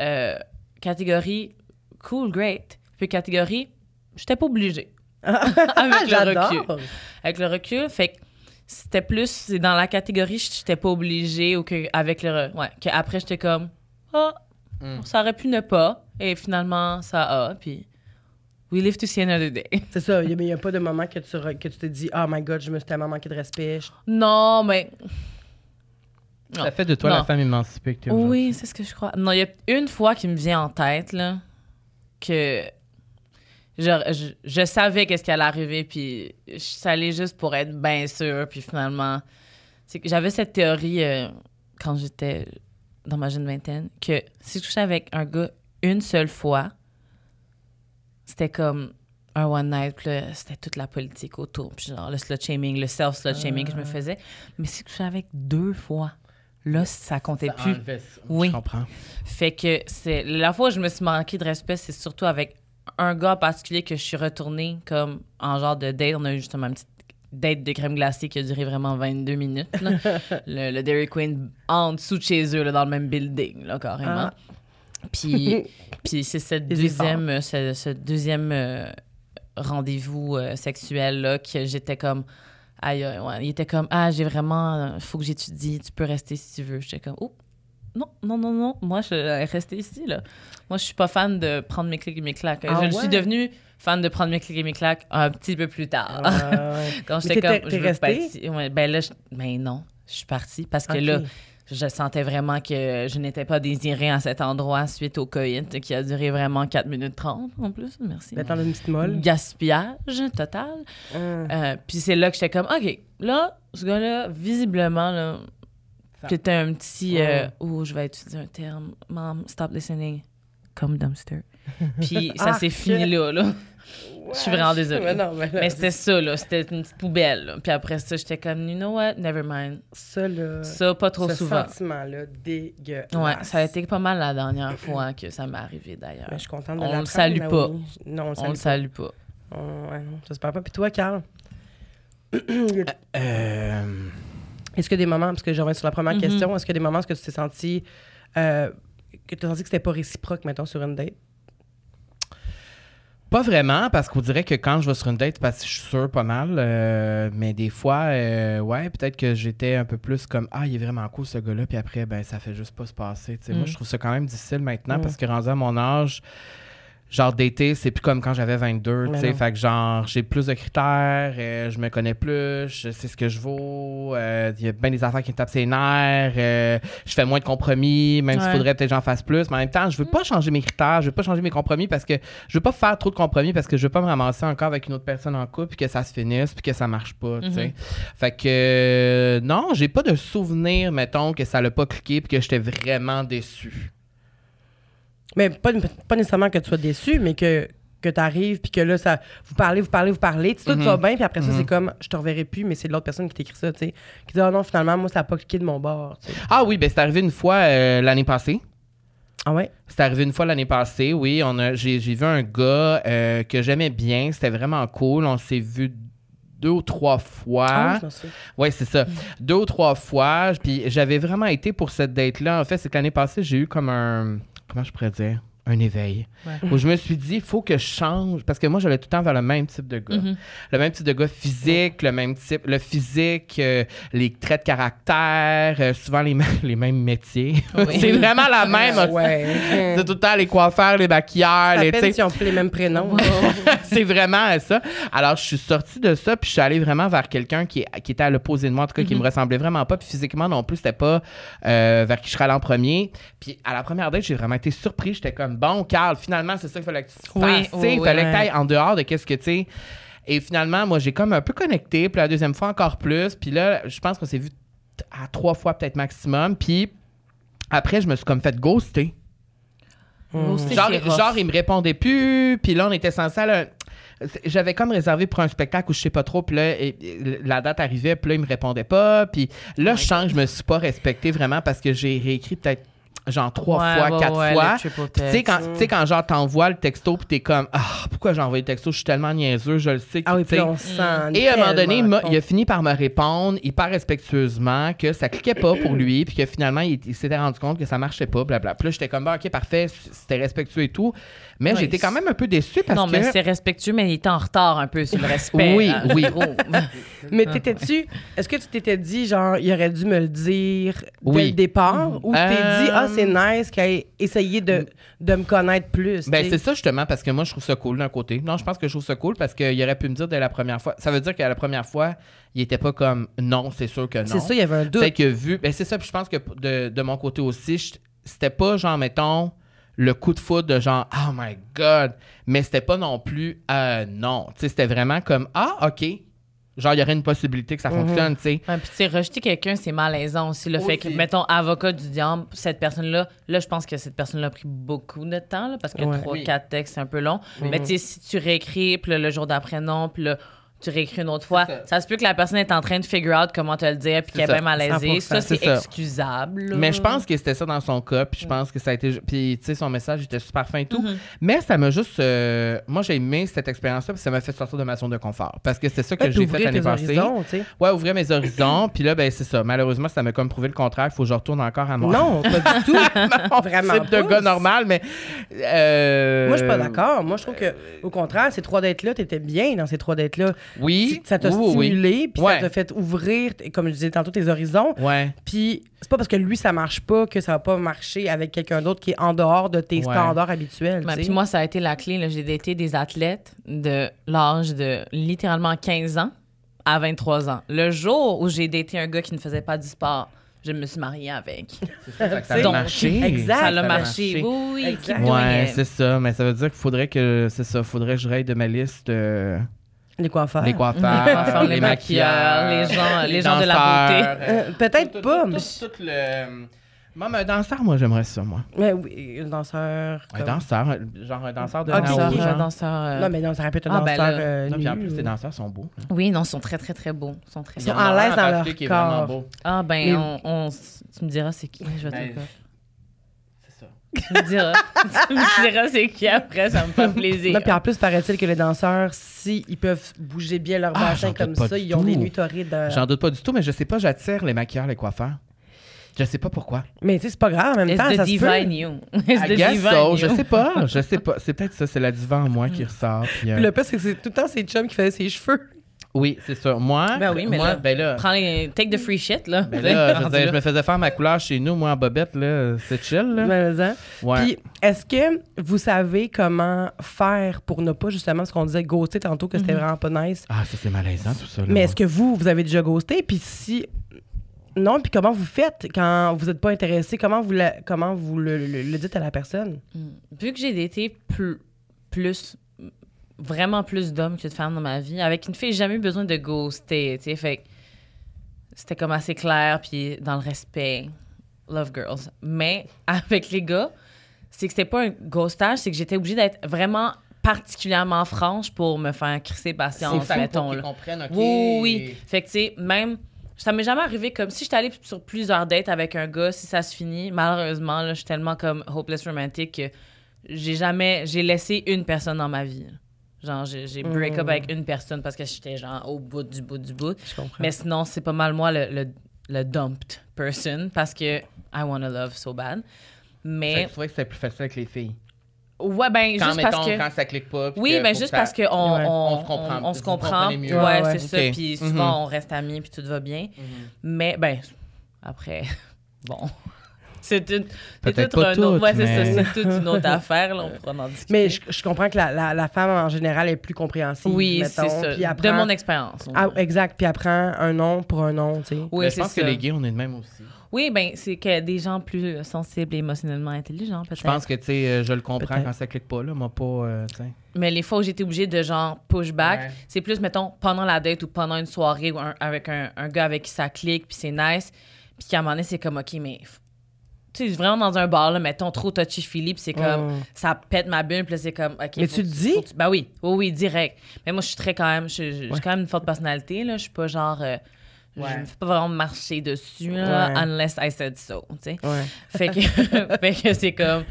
Euh, catégorie cool, great. Puis catégorie, j'étais pas obligée. Avec le recul. Avec le recul, fait que c'était plus c'est dans la catégorie j'étais pas obligée ou que avec le ouais que après j'étais comme ah Mm. ça aurait pu ne pas et finalement ça a puis we live to see another day. C'est ça. Il n'y a, pas de moment que tu, re- que tu te dis Oh my God, je me suis tellement manqué de respect. Je- non mais Ça fait de toi Non. la femme émancipée que tu oui c'est ce que je crois. Non il y a une fois qui me vient en tête là que genre, je, je savais qu'est-ce qui allait arriver, puis je suis allée juste pour être bien sûre, puis finalement, c'est que j'avais cette théorie euh, quand j'étais dans ma jeune vingtaine que si je couchais avec un gars une seule fois, c'était comme un one night, puis là, c'était toute la politique autour, puis genre le slut shaming, le self slut shaming que je me faisais. Mais si je couchais avec deux fois, là, ça comptait plus. Enlevait ça. Oui. Je comprends. Fait que c'est la fois où je me suis manqué de respect, c'est surtout avec un gars en particulier que je suis retournée comme en genre de date. On a eu justement une petite date de crème glacée qui a duré vraiment 22 minutes. le, le Dairy Queen en dessous de chez eux, là, dans le même building, là, carrément. Ah. Puis, puis c'est cette deuxième, ce, ce deuxième euh, rendez-vous euh, sexuel là que j'étais comme aïe, aïe, ouais. il était comme ah j'ai vraiment faut que j'étudie tu peux rester si tu veux j'étais comme oh non non non non moi je rester ici là moi je suis pas fan de prendre mes clics et mes claques Ah je ouais? suis devenue fan de prendre mes clics et mes claques un petit peu plus tard Ouais. quand j'étais comme je veux. Ouais, ben là je- ben non je suis partie parce que là je sentais vraiment que je n'étais pas désirée à cet endroit suite au coït qui a duré vraiment 4 minutes 30 en plus. Merci. D'attendre une petite molle. Gaspillage total. Hum. Euh, puis c'est là que j'étais comme, OK, là, ce gars-là, visiblement, là, Ça- c'était un petit. euh, oh, je vais utiliser un terme. Mom, stop listening. Comme dumpster. Puis ça Ah, s'est que- fini là, là. Je suis vraiment désolée. Mais c'était ça, là. C'était une petite poubelle. là. Puis après ça, j'étais comme, you know what, never mind. ça, là. Ça, pas trop ce souvent. sentiment-là, dégueulasse. Ouais, ça a été pas mal la dernière fois que ça m'est arrivé d'ailleurs. Mais je suis contente de On le salue pas. Non, on le On salue le pas. salue pas. On- ouais, non, j'espère pas. Puis toi, Carl, Euh, est-ce que des moments, parce que je reviens sur la première Mhm. question, est-ce que des moments où tu t'es senti. euh, que tu as senti que c'était pas réciproque, mettons, sur une date? Pas vraiment, parce qu'on dirait que quand je vais sur une date, parce que je suis sûr pas mal, euh, mais des fois, euh, ouais, peut-être que j'étais un peu plus comme Ah, il est vraiment cool ce gars-là, puis après, ben, ça fait juste pas se passer. Moi, Mm. je trouve ça quand même difficile maintenant Mm. parce que rendu à mon âge, genre d'été, c'est plus comme quand j'avais 22, tu sais. Fait que genre, j'ai plus de critères, euh, je me connais plus, je sais ce que je vaux, euh, il y a bien des affaires qui me tapent ses nerfs, euh, je fais moins de compromis, même s'il Ouais. faudrait peut-être que j'en fasse plus, mais en même temps, je veux pas changer mes critères, je veux pas changer mes compromis parce que je veux pas faire trop de compromis parce que je veux pas me ramasser encore avec une autre personne en couple puis que ça se finisse puis que ça marche pas, tu sais. Mhm. Fait que euh, non, j'ai pas de souvenir, mettons, que ça l'a pas cliqué puis que j'étais vraiment déçu. Mais pas, pas nécessairement que tu sois déçu, mais que, que tu arrives, puis que là, ça, vous parlez, vous parlez, vous parlez, tout Mhm. va bien, puis après ça, c'est comme, je te reverrai plus, mais c'est l'autre personne qui t'écrit ça, tu sais, qui dit, oh non, finalement, moi, ça n'a pas cliqué de mon bord. Ah oui, ben c'est arrivé une fois euh, l'année passée. Ah ouais? C'est arrivé une fois l'année passée, oui. On a, j'ai, j'ai vu un gars euh, que j'aimais bien. C'était vraiment cool. On s'est vu deux ou trois fois. Ah. Oui, c'est ça. Deux ou trois fois. Puis j'avais vraiment été pour cette date-là. En fait, c'est que l'année passée, j'ai eu comme un. Comment je? Un éveil. Ouais. Où je me suis dit, il faut que je change. Parce que moi, j'allais tout le temps vers le même type de gars. Mhm. Le même type de gars physique, le même type. Le physique, euh, les traits de caractère, euh, souvent les, mêmes- les mêmes métiers. Oui. c'est vraiment la même. Ouais. C'est tout le temps les coiffeurs, les maquilleurs, les. peine si on fait les mêmes prénoms. c'est vraiment ça. Alors, je suis sortie de ça, puis je suis allée vraiment vers quelqu'un qui, qui était à l'opposé de moi, en tout cas, qui me ressemblait vraiment pas, puis physiquement non plus, c'était pas euh, vers qui je serais allée en premier. Puis à la première date, j'ai vraiment été surpris. J'étais comme, bon, Carl, finalement, c'est ça qu'il fallait que tu fasses. Oui, tu sais, oui, il oui. fallait que Ouais. tu ailles en dehors de qu'est-ce que tu sais. Et finalement, moi, j'ai comme un peu connecté, puis la deuxième fois encore plus. Puis là, je pense qu'on s'est vu à trois fois peut-être maximum. Puis après, je me suis comme fait ghoster. Roaster, Genre, genre, il me répondait plus, puis là, on était censé aller... J'avais comme réservé pour un spectacle où je sais pas trop, puis là, et- et la date arrivait, puis là, il me répondait pas, puis là, je sens que je me suis pas respecté vraiment parce que j'ai réécrit peut-être genre trois Ouais, fois, ouais, quatre ouais, fois. Tu sais, quand, tu sais, quand genre t'envoies le texto, puis t'es comme, ah, pourquoi j'ai envoyé le texto, je suis tellement niaiseux, je le sais. que, Ah oui, puis on se sent. et à un moment donné, il, a fini par me répondre hyper respectueusement que ça cliquait pas pour lui, puis que finalement, il, il s'était rendu compte que ça marchait pas, blablabla. Puis là, j'étais comme, bah, ok, parfait, c'était respectueux et tout. Mais j'étais quand même un peu déçu parce non, que. mais c'est respectueux, mais il était en retard un peu sur le respect. Oui, hein, oui. Mais t'étais-tu. Est-ce que tu t'étais dit, genre, il aurait dû me le dire dès Oui. le départ? Ou tu t'es dit, ah, c'est Euh, nice qu'il ait essayé de, de me connaître plus? Ben, c'est ça justement parce que moi je trouve ça cool d'un côté. Non, je pense que je trouve ça cool parce qu'il aurait pu me dire dès la première fois. Ça veut dire qu'à la première fois, il était pas comme non, c'est sûr que non. C'est ça, il y avait un doute. Peut-être que vu. Ben, c'est ça, puis je pense que de, de mon côté aussi, c'était pas genre, mettons, le coup de foudre de genre, oh my God. Mais c'était pas non plus, euh, non. Tu sais, c'était vraiment comme, ah, OK. Genre, il y aurait une possibilité que ça fonctionne, tu sais. Ouais, puis tu sais, rejeter quelqu'un, c'est malaisant aussi. Le fait que, mettons, avocat du diable, cette personne-là, là, je pense que cette personne-là a pris beaucoup de temps, là, parce que trois, quatre textes, c'est un peu long. Mais tu sais, si tu réécris, puis le jour d'après, non, puis là, tu réécris une autre fois, ça. ça. se peut que la personne est en train de figure out comment te le dire, puis qu'elle est bien malaisée. 100%. Ça, c'est excusable. là. Mais je pense que c'était ça dans son cas, puis je pense que ça a été. Puis, tu sais, son message était super fin et tout. Mm-hmm. Mais ça m'a juste. euh, moi, j'ai aimé cette expérience-là, puis ça m'a fait sortir de ma zone de confort. Parce que c'est ça que j'ai fait ouvrir l'année passée. horizons, tu sais. Ouais, ouvrir mes horizons. puis là, ben, c'est ça. Malheureusement, ça m'a comme prouvé le contraire. Il faut que je retourne encore à moi. Non, pas du tout. Vraiment C'est de pas. gars normal, mais. euh, Moi, je suis pas d'accord. Moi, je trouve que, au contraire, ces trois dates-là, t'étais bien dans ces trois dates-là. Oui. Ça t'a oui, stimulé, puis Ouais. ça t'a fait ouvrir, comme je disais tantôt, tes horizons. Ouais. Puis c'est pas parce que lui, ça marche pas que ça va pas marcher avec quelqu'un d'autre qui est en dehors de tes Ouais. standards habituels. Ben, puis moi, ça a été la clé. J'ai daté des athlètes de l'âge de littéralement 15 ans à 23 ans. Le jour où j'ai daté un gars qui ne faisait pas du sport, je me suis mariée avec. Ça ça a Donc, marché. exact. ça a a marché. Oui, oui, Ouais, c'est ça. Mais ça veut dire qu'il faudrait que. C'est ça. Faudrait que je raye de ma liste euh, Les coiffeurs. les coiffeurs, Les coiffeurs, les maquilleurs, maquilleurs, les gens- les gens de la beauté. Euh, peut-être tout- pas, Tout, mais- tout, tout le. Moi, mais un danseur, moi, j'aimerais ça, moi. Mais oui, un danseur. Un danseur, un- genre un danseur de Ah, danseur, genre. Danseur, danseur, euh, Non, mais non, ça aurait pu être un Ah, ben danseur là. euh, Non, puis en nu, plus, les danseurs sont beaux. Oui, non, ils sont très, très, très beaux. Ils sont très Ils sont en un l'aise dans leur qui est vraiment corps. beau. Ah, ben, Mais- on, tu me diras c'est qui. Je vais te Ben, le dire. C'est ça. Tu me diras. tu me diras c'est qui après, ça me fait plaisir. Non, puis en plus, paraît-il que les danseurs, si ils peuvent bouger bien leur Ah, comme doute pas ça, du ils ont des tout. nuits torrides. euh. J'en doute pas du tout, mais je sais pas, j'attire les maquilleurs, les coiffeurs. Je sais pas pourquoi. Mais tu sais, c'est pas grave, en même It's temps, the ça se diva in peut. you. It's the diva so, in je you. sais pas, je sais pas. C'est peut-être ça, c'est la diva en moi qui ressort. puis, euh, Puis le pire, c'est que c'est tout le temps ses chums qui faisaient ses cheveux. Oui, c'est ça. Moi, Ben oui, mais moi, là, ben là, Prends les... Take the free shit, là. ben là, je, veux dire, je me faisais faire ma couleur chez nous, moi en bobette, là, c'est chill, là. Ben. Ouais. Puis, est-ce que vous savez comment faire pour ne pas, justement, ce qu'on disait, ghoster tantôt, que c'était vraiment pas nice? Ah, ça c'est malaisant tout ça. là, Mais est-ce que vous, vous avez déjà ghosté? Puis si... Non, puis comment vous faites quand vous n'êtes pas intéressé? Comment vous, la- comment vous le, le- le dites à la personne? Vu que j'ai daté plus, plus, vraiment plus d'hommes que de femmes dans ma vie, avec une fille, j'ai jamais eu besoin de ghoster, tu sais, fait c'était comme assez clair, puis dans le respect, love girls. Mais avec les gars, c'est que c'était pas un ghostage, c'est que j'étais obligée d'être vraiment particulièrement franche pour me faire crisser patience, C'est mettons, pour là. comprennent, OK. Oui, oui. Fait que, tu sais, même, ça m'est jamais arrivé comme si j'étais allée sur plusieurs dates avec un gars, si ça se finit, malheureusement, là, je suis tellement comme hopeless romantic que j'ai jamais, j'ai laissé une personne dans ma vie. Genre, j'ai break up avec une personne parce que j'étais genre au bout du bout du bout. Je comprends. Mais sinon, c'est pas mal moi le, le, le dumped person parce que I wanna love so bad. Mais, que Tu que c'était plus facile avec les filles. ouais, ben, Quand, juste mettons, parce que. quand ça clique pas. Oui, faut juste parce ça- qu'on Ouais. on, On se comprend. on- on se comprend. mieux. Ouais, Ouais, ouais. c'est ça. Ok. Puis Mhm. souvent, on reste amis, puis tout va bien. Mais, ben, après, bon. C'est une, c'est Peut-être tout pas un autre. toutes, Ouais, c'est mais- ça. C'est toute une autre affaire, là. On pourra en discuter. Mais je, je comprends que la, la- la femme, en général, est plus compréhensive. oui, mettons, c'est ça. puis De mon expérience. Ah, exact. Puis apprend un nom pour un nom, tu sais. Oui, Mais je c'est pense ça. que les gays, on est de même aussi. Oui, ben, c'est que des gens plus sensibles et émotionnellement intelligents, peut-être. Je pense que, tu sais, euh, je le comprends Peut-être. quand ça clique pas, là. Moi, pas, euh, tu sais. Mais les fois où j'étais obligée de genre pushback, Ouais. c'est plus, mettons, pendant la date ou pendant une soirée ou un- avec un, un gars avec qui ça clique, puis c'est nice. Puis qu'à un moment donné, c'est comme, OK, mais. Tu sais, vraiment dans un bar, là, mettons, trop touchy-feely, puis c'est comme, Mm. ça pète ma bulle, puis c'est comme, OK. Mais tu le dis? tu- Ben oui, oui, oui, direct. Mais moi, je suis très quand même, je- Ouais. quand même une forte personnalité, là. Je suis pas genre. euh, Ouais. Je me fais pas vraiment marcher dessus, là, Ouais. unless I said so, tu sais. Ouais. Fait que, fait que c'est comme.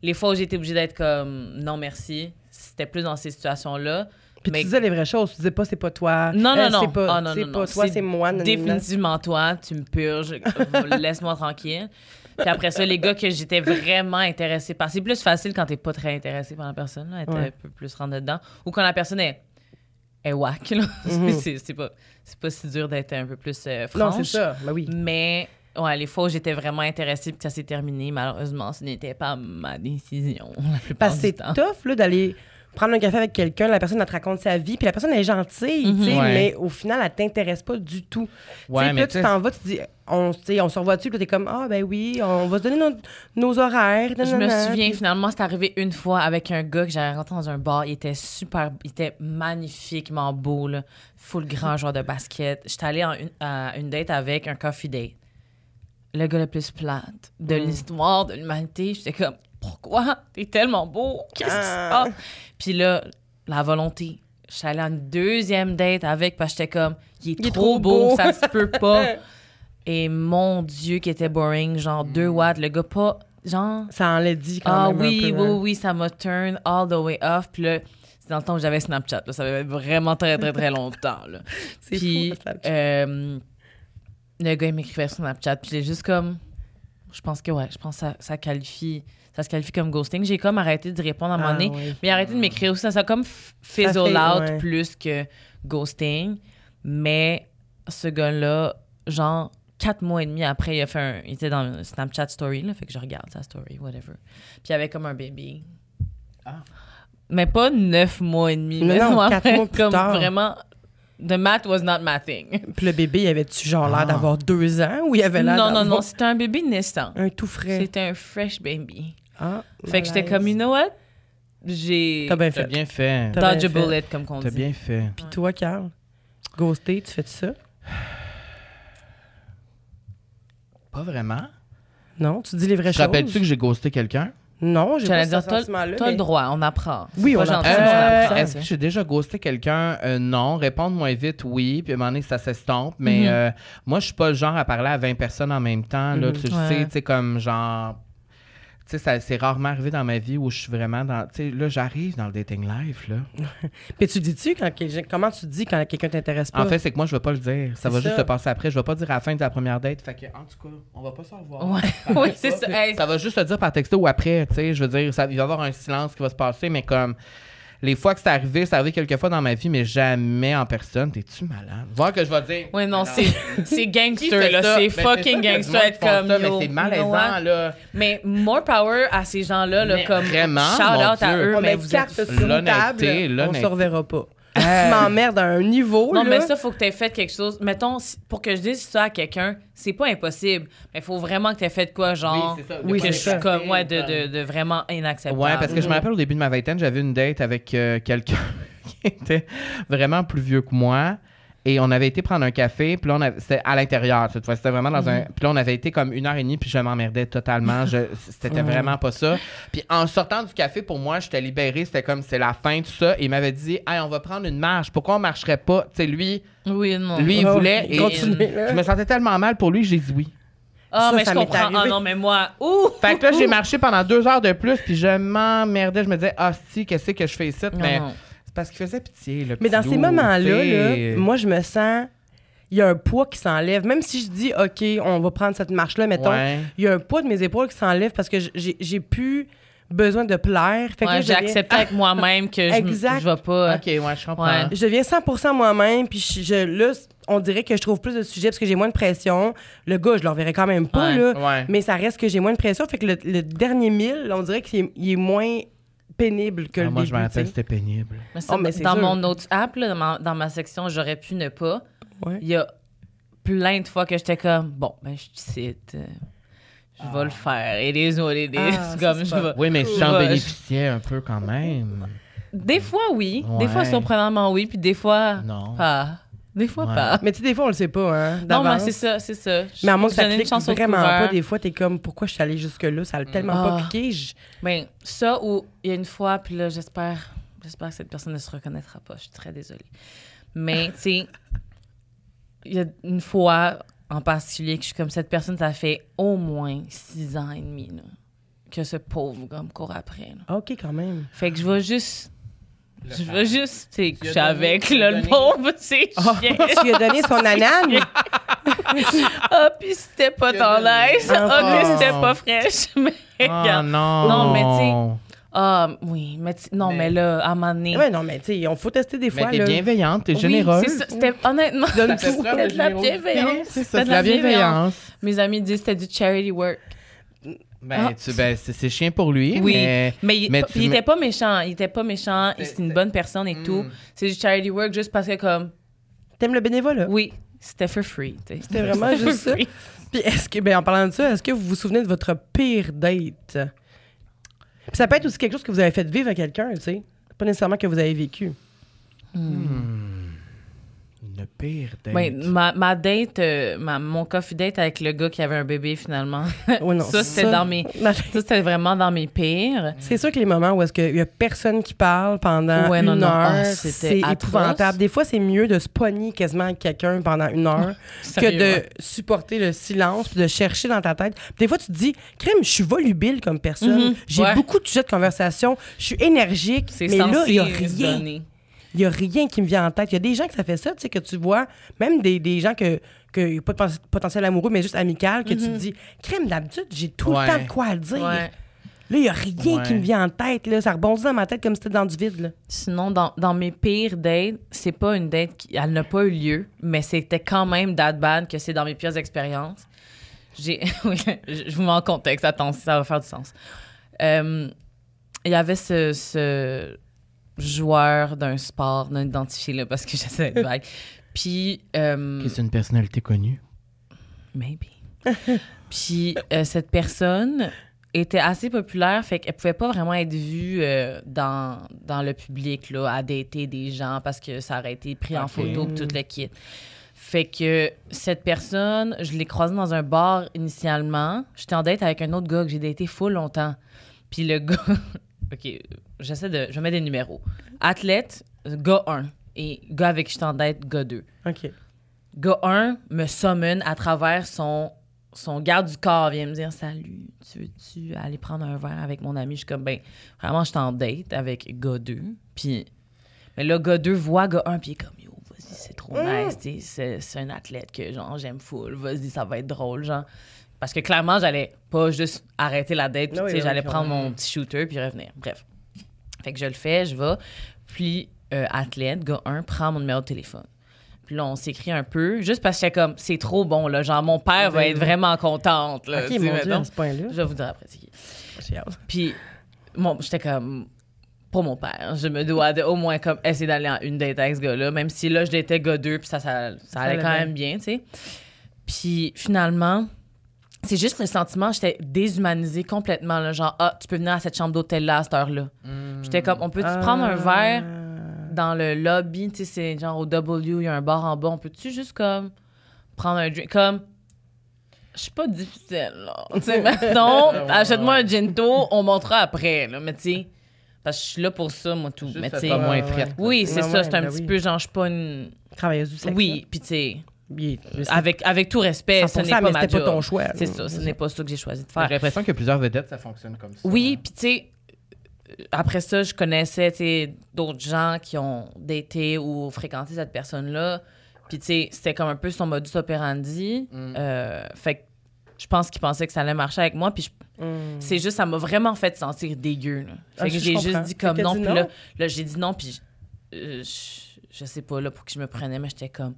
Les fois où été obligée d'être comme non merci, c'était plus dans ces situations-là. Puis Mais- tu disais les vraies choses. Tu disais pas c'est pas toi. Non, non, Euh, non. C'est pas, Ah, non, non, pas non. toi, C'est c'est moi. nanana. Définitivement toi, tu me purges, laisse-moi tranquille. Puis après ça, les gars que j'étais vraiment intéressée par. C'est plus facile quand t'es pas très intéressé par la personne, là, être Ouais. un peu plus rentre dedans. Ou quand la personne est, est whack, là. Mhm. c'est, c'est pas, c'est pas si dur d'être un peu plus euh, Non, franche. c'est ça. Ben oui. Mais ouais, les fois où j'étais vraiment intéressée puis que ça s'est terminé, malheureusement, ce n'était pas ma décision la plupart Parce que c'est temps. tough là, d'aller prendre un café avec quelqu'un, la personne elle te raconte sa vie, puis la personne elle est gentille, sais, Ouais. mais au final, elle t'intéresse pas du tout. Ouais, mais là, tu t'en vas, tu dis, on, on se revoit dessus, puis t'es comme, ah, ben oui, on va se donner nos, nos horaires. Je me souviens, finalement, c'est arrivé une fois avec un gars que j'avais rencontré dans un bar. Il était super, il était magnifiquement beau, là. Full grand joueur de basket. J'étais allée en une- à une date avec un coffee date. Le gars le plus plate de Mm. l'histoire de l'humanité. J'étais comme, pourquoi? T'es tellement beau. Qu'est-ce qui se Ah. passe? Puis là, la volonté. J'étais allée à une deuxième date avec parce que j'étais comme, il est, Il est trop, beau, beau. ça se peut pas. Et mon Dieu, qui était boring, genre Mm. deux watts. Le gars pas, genre, Ça en l'a dit quand ah même. oui, peu, oui, hein. oui, ça m'a turn all the way off. Puis là, c'est dans le temps où j'avais Snapchat. Là, ça avait vraiment très, très, très longtemps. Là. Puis, fou, euh, le gars, il m'écrivait sur Snapchat. Puis j'ai juste comme... Je pense que, ouais, je pense que ça, ça qualifie... Ça se qualifie comme ghosting. J'ai comme arrêté de répondre à un moment Ah, donné. oui. Mais arrêté de m'écrire aussi. Ça, ça a comme fizzle fait, out ouais. plus que ghosting. Mais ce gars-là, genre, quatre mois et demi après, il a fait un... Il était dans un Snapchat story, là. Fait que je regarde sa story, whatever. Puis il avait comme un bébé. Mais pas neuf mois et demi. Mais Mais non, non, quatre mois plus comme tard. vraiment... The math was not my thing. Puis le bébé, il avait-tu genre l'air Ah. d'avoir deux ans ou il avait l'air Non, non, non, c'était un bébé naissant. un tout frais? C'était un fresh baby. Ah, Fait que j'étais comme, you know what? J'ai T'as bien T'as fait. bien fait. T'as dodge a bien fait. bullet, comme qu'on T'as dit. bien fait. Puis toi, Carl, ghosté, tu fais ça? Pas vraiment. Non? Tu dis les vraies Te choses? rappelles-tu que j'ai ghosté quelqu'un? Non, j'ai pas J'allais ce dire, t'as sentiment-là. t'as mais- le droit, on apprend. Oui, on apprend. Euh, on apprend, Est-ce que j'ai déjà ghosté quelqu'un? Euh, non. Répondre moins vite, oui. Puis à un moment donné, ça s'estompe. Mais Mhm. euh, moi, je suis pas le genre à parler à 20 personnes en même temps. Là, Mhm. Tu Ouais. sais, tu sais, comme genre. Tu sais, ça- c'est rarement arrivé dans ma vie où je suis vraiment dans. Tu sais, là, j'arrive dans le dating life, là. Puis tu dis-tu quand comment tu dis quand quelqu'un t'intéresse pas? En fait, c'est que moi, je vais pas le dire. Ça va juste se passer après. Je vais pas dire à la fin de la première date. Fait que, en tout cas, on va pas s'en revoir. Ouais, oui, c'est ça. Hey, Ça va juste se dire par texto ou après, tu sais. Je veux dire, ça, il va y avoir un silence qui va se passer, mais comme. Les fois que c'est arrivé, c'est arrivé quelques fois dans ma vie, mais jamais en personne. T'es-tu malade? Voir que je vais dire. Ouais, non, c'est gangster, là. ça? C'est Ben, fucking gangster être comme ça, yo, Mais c'est malaisant, là. Mais more power à ces gens-là, là, Mais comme vraiment, shout out à eux, On mais met vous êtes... sur une L'honnêteté, table, on l'honnêteté. se reverra pas. tu m'emmerdes à un niveau, Non, là. mais ça, faut que tu aies fait quelque chose. Mettons, pour que je dise ça à quelqu'un, c'est pas impossible. Mais il faut vraiment que tu aies fait de quoi, genre, Oui, c'est ça. Oui, que c'est je suis comme, ouais, de, de, de vraiment inacceptable. Ouais, parce que je me rappelle au début de ma vingtaine, j'avais une date avec euh, quelqu'un qui était vraiment plus vieux que moi. Et on avait été prendre un café, puis là, on avait- c'était à l'intérieur cette fois. C'était vraiment dans un. Puis là, on avait été comme une heure et demie, puis je m'emmerdais totalement. Je... C'était vraiment pas ça. Puis en sortant du café, pour moi, j'étais libérée. C'était comme c'est la fin, tout ça. Et il m'avait dit, hey, on va prendre une marche. Pourquoi on marcherait pas? Tu sais, lui, Oui, non. lui, il Oh, voulait. Et continuez, là. je me sentais tellement mal pour lui, j'ai dit oui. Ah, Ça, mais ça je m'est comprends. Ah arrivé. non, mais moi, ouh! Fait que là, j'ai marché pendant deux heures de plus, puis je m'emmerdais. Je me disais, ah, si, qu'est-ce que je fais ici? Non, Mais non. Parce qu'il faisait pitié, le Mais dans ces moments-là, moi, je me sens. Il y a un poids qui s'enlève. Même si je dis, OK, on va prendre cette marche-là, mettons, Ouais. il y a un poids de mes épaules qui s'enlève parce que j'ai plus besoin de plaire. Fait Ouais, j'ai accepté avec moi-même que je, Exact. je vais pas. Ok, ouais, je comprends. Ouais. Je deviens 100% moi-même, puis je, je- là, on dirait que je trouve plus de sujets parce que j'ai moins de pression. Le gars, je le reverrai quand même pas, Ouais. là. Ouais. Mais ça reste que j'ai moins de pression. Fait que le, le dernier mille, on dirait qu'il est, il est moins pénible que Ah, le moi, début. je me rappelle, c'était pénible. Mais ça, Oh, mais dans sûr. mon notes app, là, dans, ma, dans ma section, j'aurais pu ne pas. Ouais. Il y a plein de fois que j'étais comme, bon, ben, je cite. euh, Je vais le faire. It is what it is. Ah, ça, comme je vais. Oui, mais si Je j'en vais- bénéficiais un peu quand même. Des fois, oui. Des fois, surprenamment, oui. Puis des fois, Non. pas. Des fois, Ouais. pas. Mais tu sais, des fois, on le sait pas, hein. Non, mais c'est ça, c'est ça. Mais à moins que ça clique vraiment pas, des fois, t'es comme, pourquoi je suis allée jusque-là? Ça a tellement pas Ah. cliqué. je- Ben, ça, ou il y a une fois, puis là, j'espère, j'espère que cette personne ne se reconnaîtra pas. Je suis très désolée. Mais, tu sais, il y a une fois en particulier que je suis comme cette personne, ça fait au moins six ans et demi là, que ce pauvre gars me court après. là. Ah, OK, quand même. Fait que je vais juste. Je vais juste, tu sais, coucher avec, là, le donné- pauvre, c'est Ah, chien. tu lui as donné son anane? Ah, puis c'était pas donné. nice. Ah, Ah. puis c'était pas fraîche. Mais Ah regarde. non. Non, mais tu sais, Ah, oui, mais tu- non, mais, Mais- là, à un moment donné. ouais, non, mais tu sais, on faut tester des Mais fois, t'es là. bienveillante, t'es Oui, généreuse. c'est ça. C'était honnêtement. C'était de la bienveillance. C'est ça, c'est de la bienveillance. Mes amis disent que c'était du charity work. Ben, Ah. tu, ben c'est c'est chien pour lui. Oui, mais, mais, il, mais tu il était pas méchant. Il était pas méchant. C'est- C'est une c'est- bonne personne et tout. Mm. C'est du charity work juste parce que, comme, T'aimes le bénévolat? oui, c'était for free. C'était vraiment juste ça. free. Puis est-ce que, ben, en parlant de ça, est-ce que vous vous souvenez de votre pire date? Puis ça peut être aussi quelque chose que vous avez fait vivre à quelqu'un, tu sais. Pas nécessairement que vous avez vécu. Le pire date. Ouais, ma, ma date, euh, ma- mon coffee date avec le gars qui avait un bébé finalement. Non, ça, c'était dans mes. Ça, c'était vraiment dans mes pires. C'est sûr que les moments où est-ce qu'il y a personne qui parle pendant Ouais, une non, non. heure, Ah, c'était c'est épouvantable. Des fois, c'est mieux de se pogner quasiment avec quelqu'un pendant une heure que de supporter le silence puis de chercher dans ta tête. Des fois, tu te dis, crème, je suis volubile comme personne. Mhm. J'ai Ouais. beaucoup de sujets de conversation. Je suis énergique. C'est Mais là, il n'y a rien. donner. Il n'y a rien qui me vient en tête. Il y a des gens que ça fait ça, tu sais, que tu vois, même des, des gens que, que pas de potentiel amoureux, mais juste amical, que tu te dis, crème, d'habitude, j'ai tout Ouais. le temps de quoi dire. Mhm. Ouais. Là, il n'y a rien Ouais. qui me vient en tête. Là. Ça rebondit dans ma tête comme si c'était dans du vide. Là. Sinon, dans, dans mes pires dates, c'est pas une date qui elle n'a pas eu lieu, mais c'était quand même that bad que c'est dans mes pires expériences. J'ai, je vous mets en contexte, attends, ça va faire du sens. Euh, Il y avait ce, ce joueur d'un sport non identifié là parce que j'essaie d'être vague. Puis euh, C'est une personnalité connue? Maybe. Puis euh, cette personne était assez populaire, fait qu'elle pouvait pas vraiment être vue euh, dans, dans le public, là, à dater des gens parce que ça aurait été pris en photo tout le kit. Fait que cette personne, je l'ai croisée dans un bar initialement. J'étais en date avec un autre gars que j'ai daté full longtemps. Puis le gars... OK, j'essaie de... Je mets des numéros. Athlète, gars 1. Et gars avec qui j'étais en date, gars 2 OK. gars 1 me summon à travers son, son garde du corps, vient me dire Salut, tu veux-tu aller prendre un verre avec mon ami? Je suis comme, ben, vraiment, je suis en date avec gars 2. Puis, mais là, gars 2 voit gars 1, puis il est comme, yo, vas-y, c'est trop nice, tu sais, c'est, c'est un athlète que, genre, j'aime full, vas-y, ça va être drôle, genre. Parce que clairement, j'allais pas juste arrêter la date, puis, Ah oui, oui, j'allais oui, prendre mon petit shooter, puis revenir. Bref. Fait que je le fais, je vais. Puis, euh, athlète, gars 1, prend mon numéro de téléphone. Puis là, on s'écrit un peu, juste parce que j'étais comme, c'est trop bon, là. Genre, mon père va Oui, être vraiment contente, là. OK, mon Dieu, à ce point-là. Je vais vous dire après, c'est. Puis, bon, j'étais comme, pour mon père, je me dois de au moins comme essayer d'aller en une date avec ce gars-là, même si là, je l'étais gars 2, puis ça, ça, ça allait allait quand même bien, tu sais. Puis finalement, c'est juste le sentiment, j'étais déshumanisée complètement, là, genre, ah, tu peux venir à cette chambre d'hôtel-là à cette heure-là. J'étais comme, on peut-tu prendre un verre dans le lobby, tu sais, c'est genre au W, il y a un bar en bas, on peut-tu juste comme prendre un drink, comme, je suis pas difficile, là. Tu sais, maintenant, achète-moi un ginto, on montera après, là, mais tu sais, parce que je suis là pour ça, moi, tout. Juste mais tu sais, pas moins ouais, frette. oui, c'est Ouais, ça, ouais, c'est un ben petit oui. peu, genre, je suis pas une. Travailleuse du sexe. Oui, puis tu sais, Avec, avec tout respect, ce 100%, n'est pas ma ton choix. C'est ça, ce n'est pas ça que j'ai choisi de J'ai faire. l'impression que plusieurs vedettes, ça fonctionne comme ça. Oui, puis tu sais, euh, après ça, je connaissais, tu sais, d'autres gens qui ont daté ou fréquenté cette personne-là. Puis tu sais, c'était comme un peu son modus operandi. Mm. Euh, fait que je pense qu'il pensait que ça allait marcher avec moi. Puis je- Mm. c'est juste, ça m'a vraiment fait sentir dégueu. Là. Fait Ah, que j'ai juste dit comme non. Puis là, là, j'ai dit non. Puis euh, je, je sais pas, là, pour qui je me prenais, mais j'étais comme.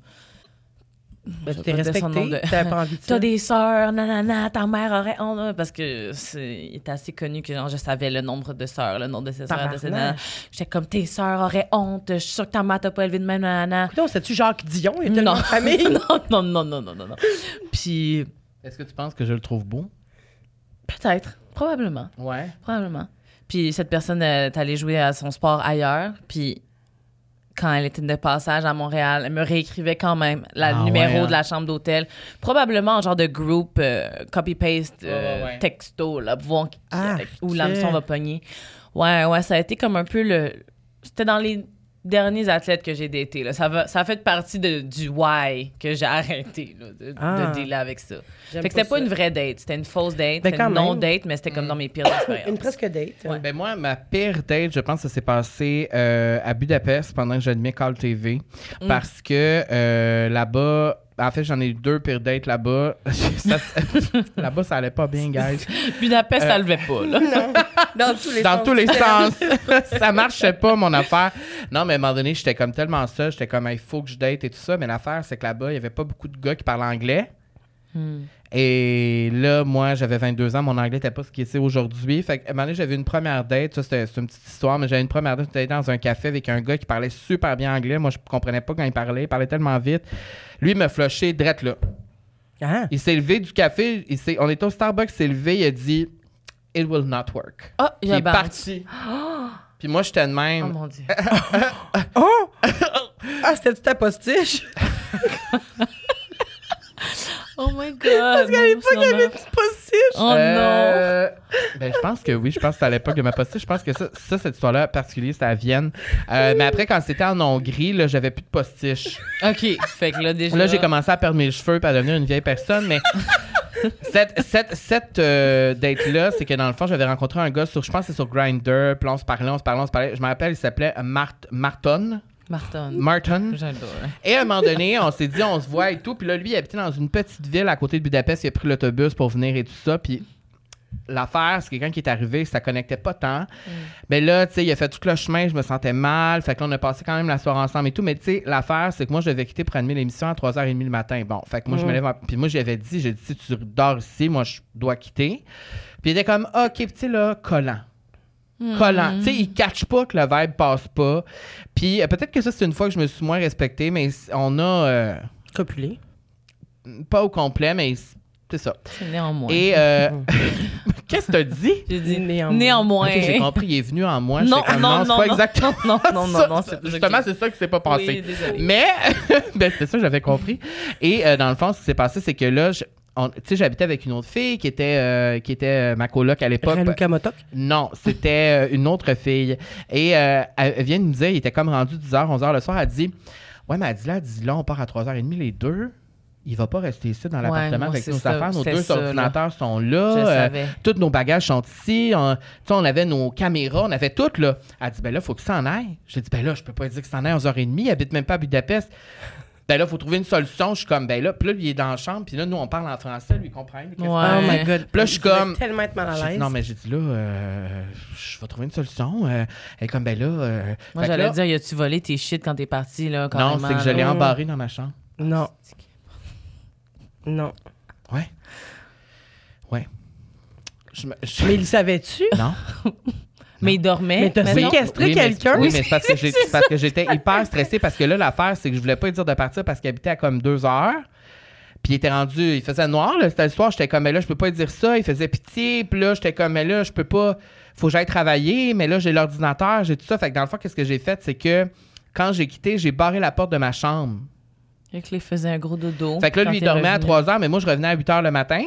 Ben, tu t'es respecté. de- T'avais pas envie de. T'as des sœurs, nanana, ta mère aurait honte. là, Parce que c'est assez connu que genre, je savais le nombre de sœurs, le nom de ses sœurs, de ses nanana. J'étais comme, tes sœurs auraient honte, je suis sûre que ta mère t'a pas élevé de même, nanana. Non, c'était-tu Jacques Dion? Il était Non. dans la famille? non, non, non, non, non, non, non. Puis, Est-ce que tu penses que je le trouve beau? peut-être, probablement, Ouais. probablement. Puis cette personne est allée jouer à son sport ailleurs, puis quand elle était de passage à Montréal, elle me réécrivait quand même le Ah numéro ouais, hein? de la chambre d'hôtel. Probablement en genre de groupe euh, copy-paste euh, ouais, texto, là, pour voir Ah, où ok. l'hameçon va pogner. Ouais, ouais, ça a été comme un peu le... C'était dans les derniers athlètes que j'ai datés. Là. Ça, va, ça a fait partie de, du why que j'ai arrêté là, de, Ah. de dealer avec ça. J'aime Fait que c'était pas ça. une vraie date, c'était une fausse date, Ben, c'était une non-date, mais c'était comme dans mes pires expériences. Une presque date. Ouais. Ben moi, ma pire date, je pense que ça s'est passé euh, à Budapest pendant que j'animais Call TV. Mm. Parce que euh, là-bas, en fait, j'en ai eu deux pires dates là-bas. Là-bas, ça allait pas bien, guys. Budapest, Euh, ça levait pas, là. Non, dans tous les Dans sens. tous les sens. ça marchait pas, mon affaire. Non, mais à un moment donné, j'étais comme tellement seul. J'étais comme, il faut que je date et tout ça. Mais l'affaire, c'est que là-bas, il y avait pas beaucoup de gars qui parlaient anglais. Hmm. Et là, moi, j'avais 22 ans, mon anglais n'était pas ce qu'il est aujourd'hui. Fait qu'à un moment donné, j'avais une première date, ça c'était une petite histoire, mais j'avais une première date, j'étais dans un café avec un gars qui parlait super bien anglais. Moi, je comprenais pas quand il parlait, il parlait tellement vite. Lui, il m'a flushé drette là. Ah. Il s'est levé du café, il on était au Starbucks, il s'est levé, il a dit « It will not work ». Ah, Puis il est parti. Puis moi, j'étais de Oh même. mon Dieu. Oh! ah, c'était-tu ta postiche? Oh my God. Parce À l'époque, il y avait une postiche. Oh non. Euh, ben, je pense que oui. Je pense que c'était à l'époque de ma postiche. Je pense que ça, ça cette histoire-là, particulier, c'était à Vienne. Euh, mais après, quand c'était en Hongrie, là, j'avais plus de postiche. OK. Fait que là, déjà. Là, j'ai commencé à perdre mes cheveux et à devenir une vieille personne. Mais cette, cette, cette euh, date-là, c'est que dans le fond, j'avais rencontré un gars sur, je pense que c'est sur Grindr. Puis on se parlait, on se parlait, on se parlait. Je me rappelle, il s'appelait Mart Marton. Martin. Martin. J'adore. Et à un moment donné, on s'est dit, on se voit et tout. Puis là, lui, il habitait dans une petite ville à côté de Budapest. Il a pris l'autobus pour venir et tout ça. Puis l'affaire, c'est quelqu'un qui est arrivé, ça connectait pas tant. Mais là, tu sais, il a fait tout le chemin, je me sentais mal. Fait que là, on a passé quand même la soirée ensemble et tout. Mais tu sais, l'affaire, c'est que moi, je devais quitter pour animer l'émission à 3h30 le matin. Bon, fait que moi, je me lève. en- Puis moi, j'avais dit, j'ai dit, si tu dors ici, moi, je dois quitter. Puis il était comme, OK, tu sais, là, collant. Collant. Tu sais, il catch pas que le vibe passe pas. Puis euh, peut-être que ça, c'est une fois que je me suis moins respecté, mais on a. euh, Copulé. pas au complet, mais c'est ça. Néanmoins. Et. euh, Qu'est-ce que t'as dit? J'ai dit Néanmoins. j'ai compris, il est venu en moi. Non, non, c'est non, pas non. exactement. Non, non, non, non, c'est Justement, c'est ça qui s'est pas passé. Oui. Mais, ben, c'était ça que j'avais compris. Et euh, dans le fond, ce qui s'est passé, c'est que là, je- tu sais, j'habitais avec une autre fille qui était, euh, qui était euh, ma coloc à l'époque. Motok. Non, c'était euh, une autre fille. Et euh, elle elle vient de nous dire, il était comme rendu 10h, 11h le soir, elle dit Ouais, mais elle dit là, elle dit là, on part à 3h30 les deux. Il va pas rester ici dans l'appartement avec nos ça, affaires. Nos deux ça, là. ordinateurs sont là. Euh, tous nos bagages sont ici. On, on avait nos caméras, on avait tout. Là. Elle dit Ben là, il faut que ça en aille. J'ai dit Ben là, je peux pas dire que ça en aille à 11h30. Il habite même pas à Budapest. Ben là, il faut trouver une solution. Je suis comme Ben là, puis là, lui, il est dans la chambre. Puis là, nous, on parle en français. Lui, il comprend. Ouais. Oh my god. Puis là, je suis comme- tellement être mal à l'aise. non, mais j'ai dit là, euh, je vais trouver une solution. Euh, elle est comme, ben là. euh, Moi, j'allais dire, y a-tu volé tes shit quand t'es parti, là? Non, c'est que je l'ai embarré dans ma chambre. Non. Non. Ouais. Ouais. Je me- je- Mais il savait-tu? Non. Mais il dormait. Mais t'as séquestré Oui, mais- quelqu'un? Oui, mais c'est parce que j'ai- c'est parce que j'étais hyper stressée parce que là, l'affaire, c'est que je voulais pas lui dire de partir parce qu'il habitait à comme deux heures. Puis il était rendu, il faisait noir, là, c'était le soir, j'étais comme, mais là, je peux pas lui dire ça. Il faisait pitié, puis là, j'étais comme, mais là, je peux pas, faut que j'aille travailler, mais là, j'ai l'ordinateur, j'ai tout ça. Fait que dans le fond, qu'est-ce que j'ai fait, c'est que quand j'ai quitté, j'ai barré la porte de ma chambre. Fait que là, il faisait un gros dodo. Fait que là, lui, il dormait à revenu. 3 heures, mais moi, je revenais à 8 heures le matin.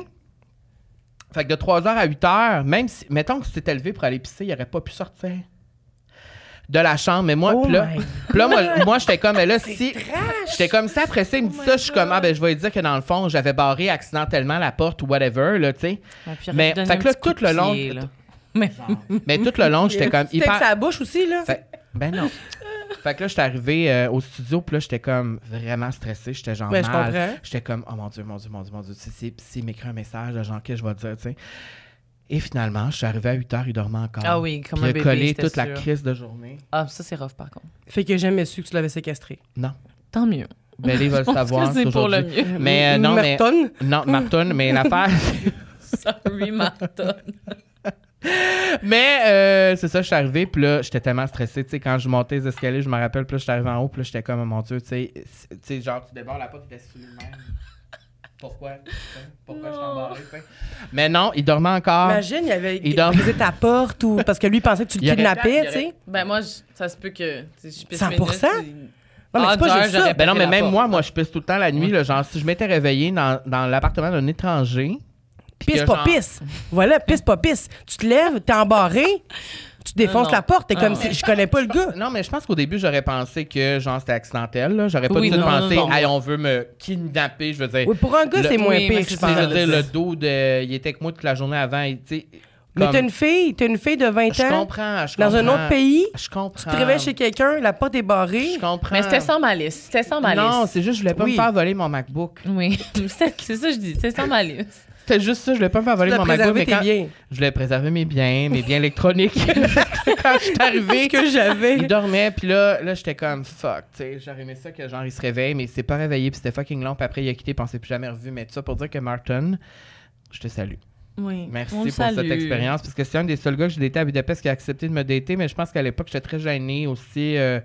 Fait que de 3 heures à 8 heures, même si, mettons que c'était levé pour aller pisser, il aurait pas pu sortir de la chambre. Mais moi, Oh là, là, moi, moi j'étais comme, mais là, si. J'étais comme ça, après ça, il me dit ça, je suis comme, ah, ben, je vais lui dire que dans le fond, j'avais barré accidentellement la porte ou whatever, là, tu sais. Il Mais, fait que là, tout le long. pied, là. Mais Mais tout le long, j'étais comme avec hyper. sa bouche aussi, là. Fait- ben non. Fait que là, j'étais arrivé euh, au studio, puis là, j'étais comme vraiment stressé. J'étais genre je mal. J'étais comme, oh mon Dieu, mon Dieu, mon Dieu, mon Dieu. Si, si, si il m'écrit un message, genre, qu'est-ce que je vais dire, tu sais. Et finalement, je suis arrivé à 8 h, il dormait encore. Ah oui, comme Puis un il a bébé, collé toute la crise de journée. Ah, ça, c'est rough, par contre. Fait que j'ai jamais su que tu l'avais séquestré. Non. Tant mieux. Ben, il va le Je pense savoir. que c'est pour le mieux. Mais euh, non, mais. Merton? Non, Martin, mais l'affaire. Sorry, Martin. Mais euh, c'est ça, je suis arrivé, puis là, j'étais tellement stressé. Tu sais, quand je montais les escaliers, je me rappelle, puis là, j'étais arrivé en haut, puis là, j'étais comme, oh mon Dieu, tu sais, c'est- tu sais, genre, tu débarres la porte, tu étais sur lui-même. Pourquoi? Pourquoi je tu sais? Mais non, il dormait encore. Imagine, il avait Il dort- brisé ta porte ou. Parce que lui, il pensait que tu le kidnappais, tu sais. Ben, moi, je- ça se peut que. tu sais, Je pisse 100%? minutes, c'est- Non, mais c'est pas Ah, juste ça. Ben non, mais même porte. moi, moi, je pisse tout le temps la nuit. Là, genre, si je m'étais réveillé dans, dans l'appartement d'un étranger. Pisse pas genre- pisse. Voilà, pisse pas pisse. Tu te lèves, t'es embarré, tu défonces non. la porte, t'es Ah, comme non. si je connais pas le gars. Non, mais je pense qu'au début, j'aurais pensé que, genre, c'était accidentel. là. J'aurais pas Oui, non, non. hey, on veut me kidnapper. Je veux dire. Oui, pour un gars, Le- c'est moins Oui, pire, je pense. je veux dire, le dos de. Il était avec moi toute la journée avant. et, tu sais, Mais t'as une fille, t'as une fille de 20 Je ans, comprends, je dans un comprends. autre pays, Je comprends. tu te réveilles chez quelqu'un, la porte est barrée. Je comprends. Mais c'était sans malice. C'était sans malice. Non, c'est juste, je voulais pas Oui. me faire voler mon MacBook. Oui, c'est c'est ça que je dis. C'est sans malice. C'était juste ça, je voulais pas me faire voler mon MacBook, mais quand biens. je voulais préserver mes biens, mes biens électroniques. quand je suis arrivée, que j'avais. il dormait, puis là, là j'étais comme fuck, j'aurais aimé ça que genre il se réveille, mais il s'est pas réveillé, puis c'était fucking long, puis après il a quitté, puis on s'est plus jamais revu. Mais tout ça pour dire que Martin, je te salue. Oui. Merci pour cette expérience, parce que c'est un des seuls gars que j'ai daté à Budapest qui a accepté de me dater, mais je pense qu'à l'époque, j'étais très gêné aussi euh,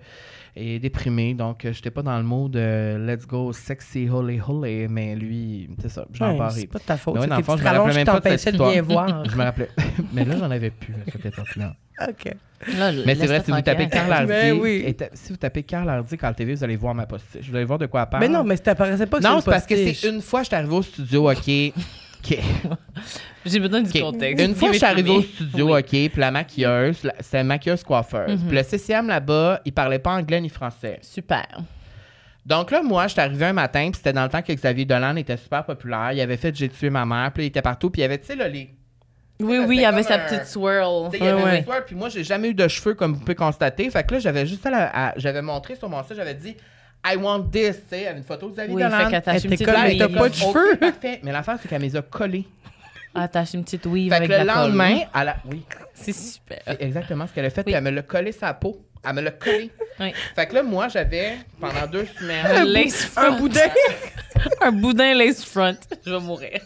et déprimé, donc euh, j'étais pas dans le mode euh, let's go sexy holy holy, mais lui, c'est ça, j'en Ouais, parle. c'est pas de ta faute. Mais ouais, c'est dans le fond, je me rappelais rallonges qui même pas de cette de voir. Je me rappelais. mais là, j'en avais plus à cette époque-là. OK. Là, Mais c'est vrai, laisse-le si vous tapez. Carl Hardy, Ben oui. et ta- si vous tapez Carl Hardy Carl TV, vous allez voir ma postiche. Vous allez voir de quoi elle parle. Mais non, mais ça t'apparaissait pas que Non, c'est parce que c'est une fois, je suis arrivé au studio, OK. OK. J'ai besoin du contexte. Une fois, je suis arrivé au studio, Oui. OK, puis la maquilleuse, une maquilleuse coiffeuse. Mhm. Puis le CCM là-bas, il parlait pas anglais ni français. Super. Donc là, moi, je suis arrivé un matin, puis c'était dans le temps que Xavier Dolan était super populaire. Il avait fait J'ai tué ma mère, puis il était partout, puis il y avait, tu sais, là, les. Oui, oui, il avait sa petite swirl. Il y avait une histoire, puis moi, j'ai jamais eu de cheveux, comme vous pouvez constater. Fait que là, j'avais juste à la- à- j'avais montré sur mon site, j'avais dit I want this, tu sais, une photo de Xavier Oui, Dolan. fait qu'attache Elle une était weave. t'as pas de cheveux? parfait. Mais l'affaire, c'est qu'elle me les a collés. Attache une petite weave Fait avec que le de la colle. lendemain, elle a... Oui, C'est super. c'est exactement ce qu'elle a fait. Oui. Puis elle me l'a collé sa peau. Elle me l'a collé. Oui. Fait que là, moi, j'avais, pendant deux semaines... Un lace front. Un boudin. un boudin lace front. Je vais mourir.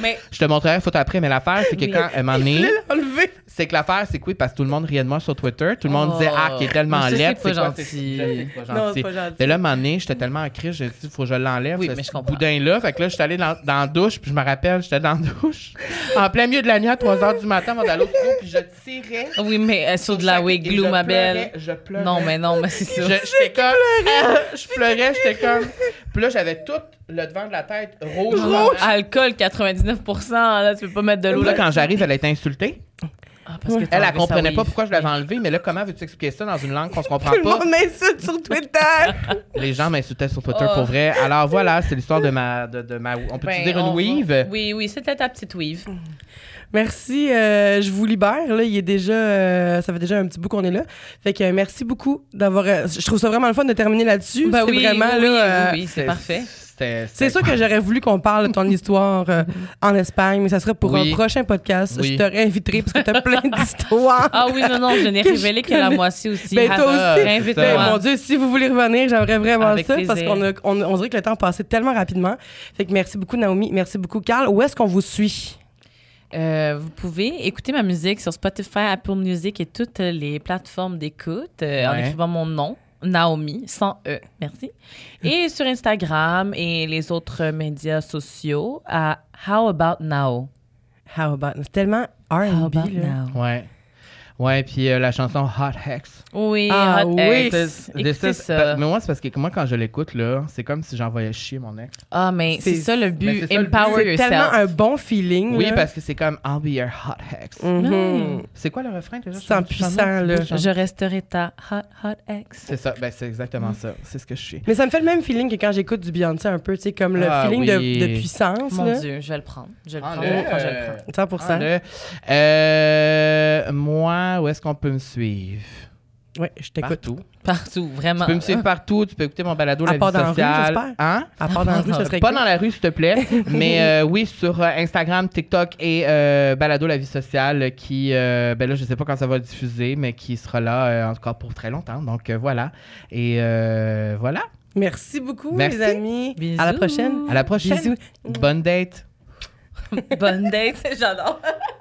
Mais Je te montrerai la photo après, mais l'affaire, c'est que Oui. quand elle m'en est... Enlevé. C'est que l'affaire, c'est que oui, parce que tout le monde riait de moi sur Twitter. Tout le monde Oh. disait, ah, qui est tellement Mais ça, c'est pas gentil. Pas Non, gentil. c'est pas gentil. Mais là, moment donné, j'étais tellement en crise, j'ai dit, il faut que je l'enlève. Oui, mais je comprends. boudin-là. Fait que là, j'étais allé dans, dans la douche, puis je me rappelle, j'étais dans la douche, en plein milieu de la nuit, à 3 h du matin, avant d'aller au studio, puis je tirais. oui, mais euh, sur de la chaque- wig et glue, je ma belle. Je pleurais. Non, mais non, mais c'est Je- ça. J'étais comme. Je pleurais, j'étais comme. Puis là, j'avais tout le devant de la tête rouge. Alcool 99%, là, tu peux pas mettre de l'eau Là, là. quand j'arrive, elle a été insultée. Ah, parce que t'as Elle, elle comprenait pas pourquoi je l'avais enlevé, mais là, comment veux-tu expliquer ça dans une langue qu'on se comprend Tout le pas? monde m'insulte sur Twitter. Les gens m'insultaient sur Twitter Oh. pour vrai. Alors voilà, c'est l'histoire de ma, de, de ma. On peut Ben, dire une on weave? Oui, oui, c'était ta petite weave. Merci, euh, je vous libère. Là, il est déjà, euh, ça fait déjà un petit bout qu'on est là. Fait que euh, merci beaucoup d'avoir. euh, je trouve ça vraiment le fun de terminer là-dessus. Ben c'est oui, vraiment oui, là. oui, oui, c'est parfait. C'est sûr que j'aurais voulu qu'on parle de ton histoire euh, en Espagne, mais ça serait pour Oui. un prochain podcast. Oui. Je te réinviterai parce que tu as plein d'histoires. Ah oui, non, non, je n'ai révélé que la moitié aussi. Ben, toi aussi. Ben, mon Dieu, si vous voulez revenir, j'aimerais vraiment Avec ça parce qu'on on, on dirait que le temps passait tellement rapidement. Fait que merci beaucoup, Naomi. Merci beaucoup, Carl. Où est-ce qu'on vous suit? Euh, vous pouvez écouter ma musique sur Spotify, Apple Music et toutes les plateformes d'écoute euh, en écrivant mon nom, Naomi, sans E. Merci. Et sur Instagram et les autres médias sociaux à How About Now? How about? C'est tellement How R&B. About là. Now. Ouais. Ouais, puis euh, la chanson Hot Hex. Oui, Ah Hot oui. Ex. This Écoutez is- ça. Mais moi, c'est parce que moi, quand je l'écoute, là, c'est comme si j'envoyais chier mon ex. Ah, mais c'est ça le but. ça. Empower C'est tellement yourself. un bon feeling. Oui, là. parce que c'est comme I'll be your hot hex. Mhm. C'est quoi le refrain déjà? C'est puissant, là. Je resterai ta Hot Hot Ex. C'est ça, ben c'est exactement ça. C'est ce que je suis. Mais ça me fait le même feeling que quand j'écoute du Beyoncé un peu, tu sais, comme le Ah feeling oui. de, de puissance. Mon là. Dieu, je vais le prendre. Je vais le prendre. Je le prends. 100 Prends-le. Euh, moi, où est-ce qu'on peut me suivre? Oui, je t'écoute. Partout. Partout, vraiment. Tu peux me suivre partout. Tu peux écouter mon balado À La part vie dans la rue, sociale. hein? À part dans la rue, ça serait Pas cool. dans la rue, s'il te plaît. mais euh, oui, sur euh, Instagram, TikTok et euh, Balado La Vie Sociale, qui, euh, ben là, je sais pas quand ça va diffuser, mais qui sera là euh, encore pour très longtemps. Donc euh, voilà. Et euh, voilà. Merci beaucoup, Merci. les amis. Bisous. À la prochaine. À la prochaine. Bisous. Bonne date. Bonne date, j'adore.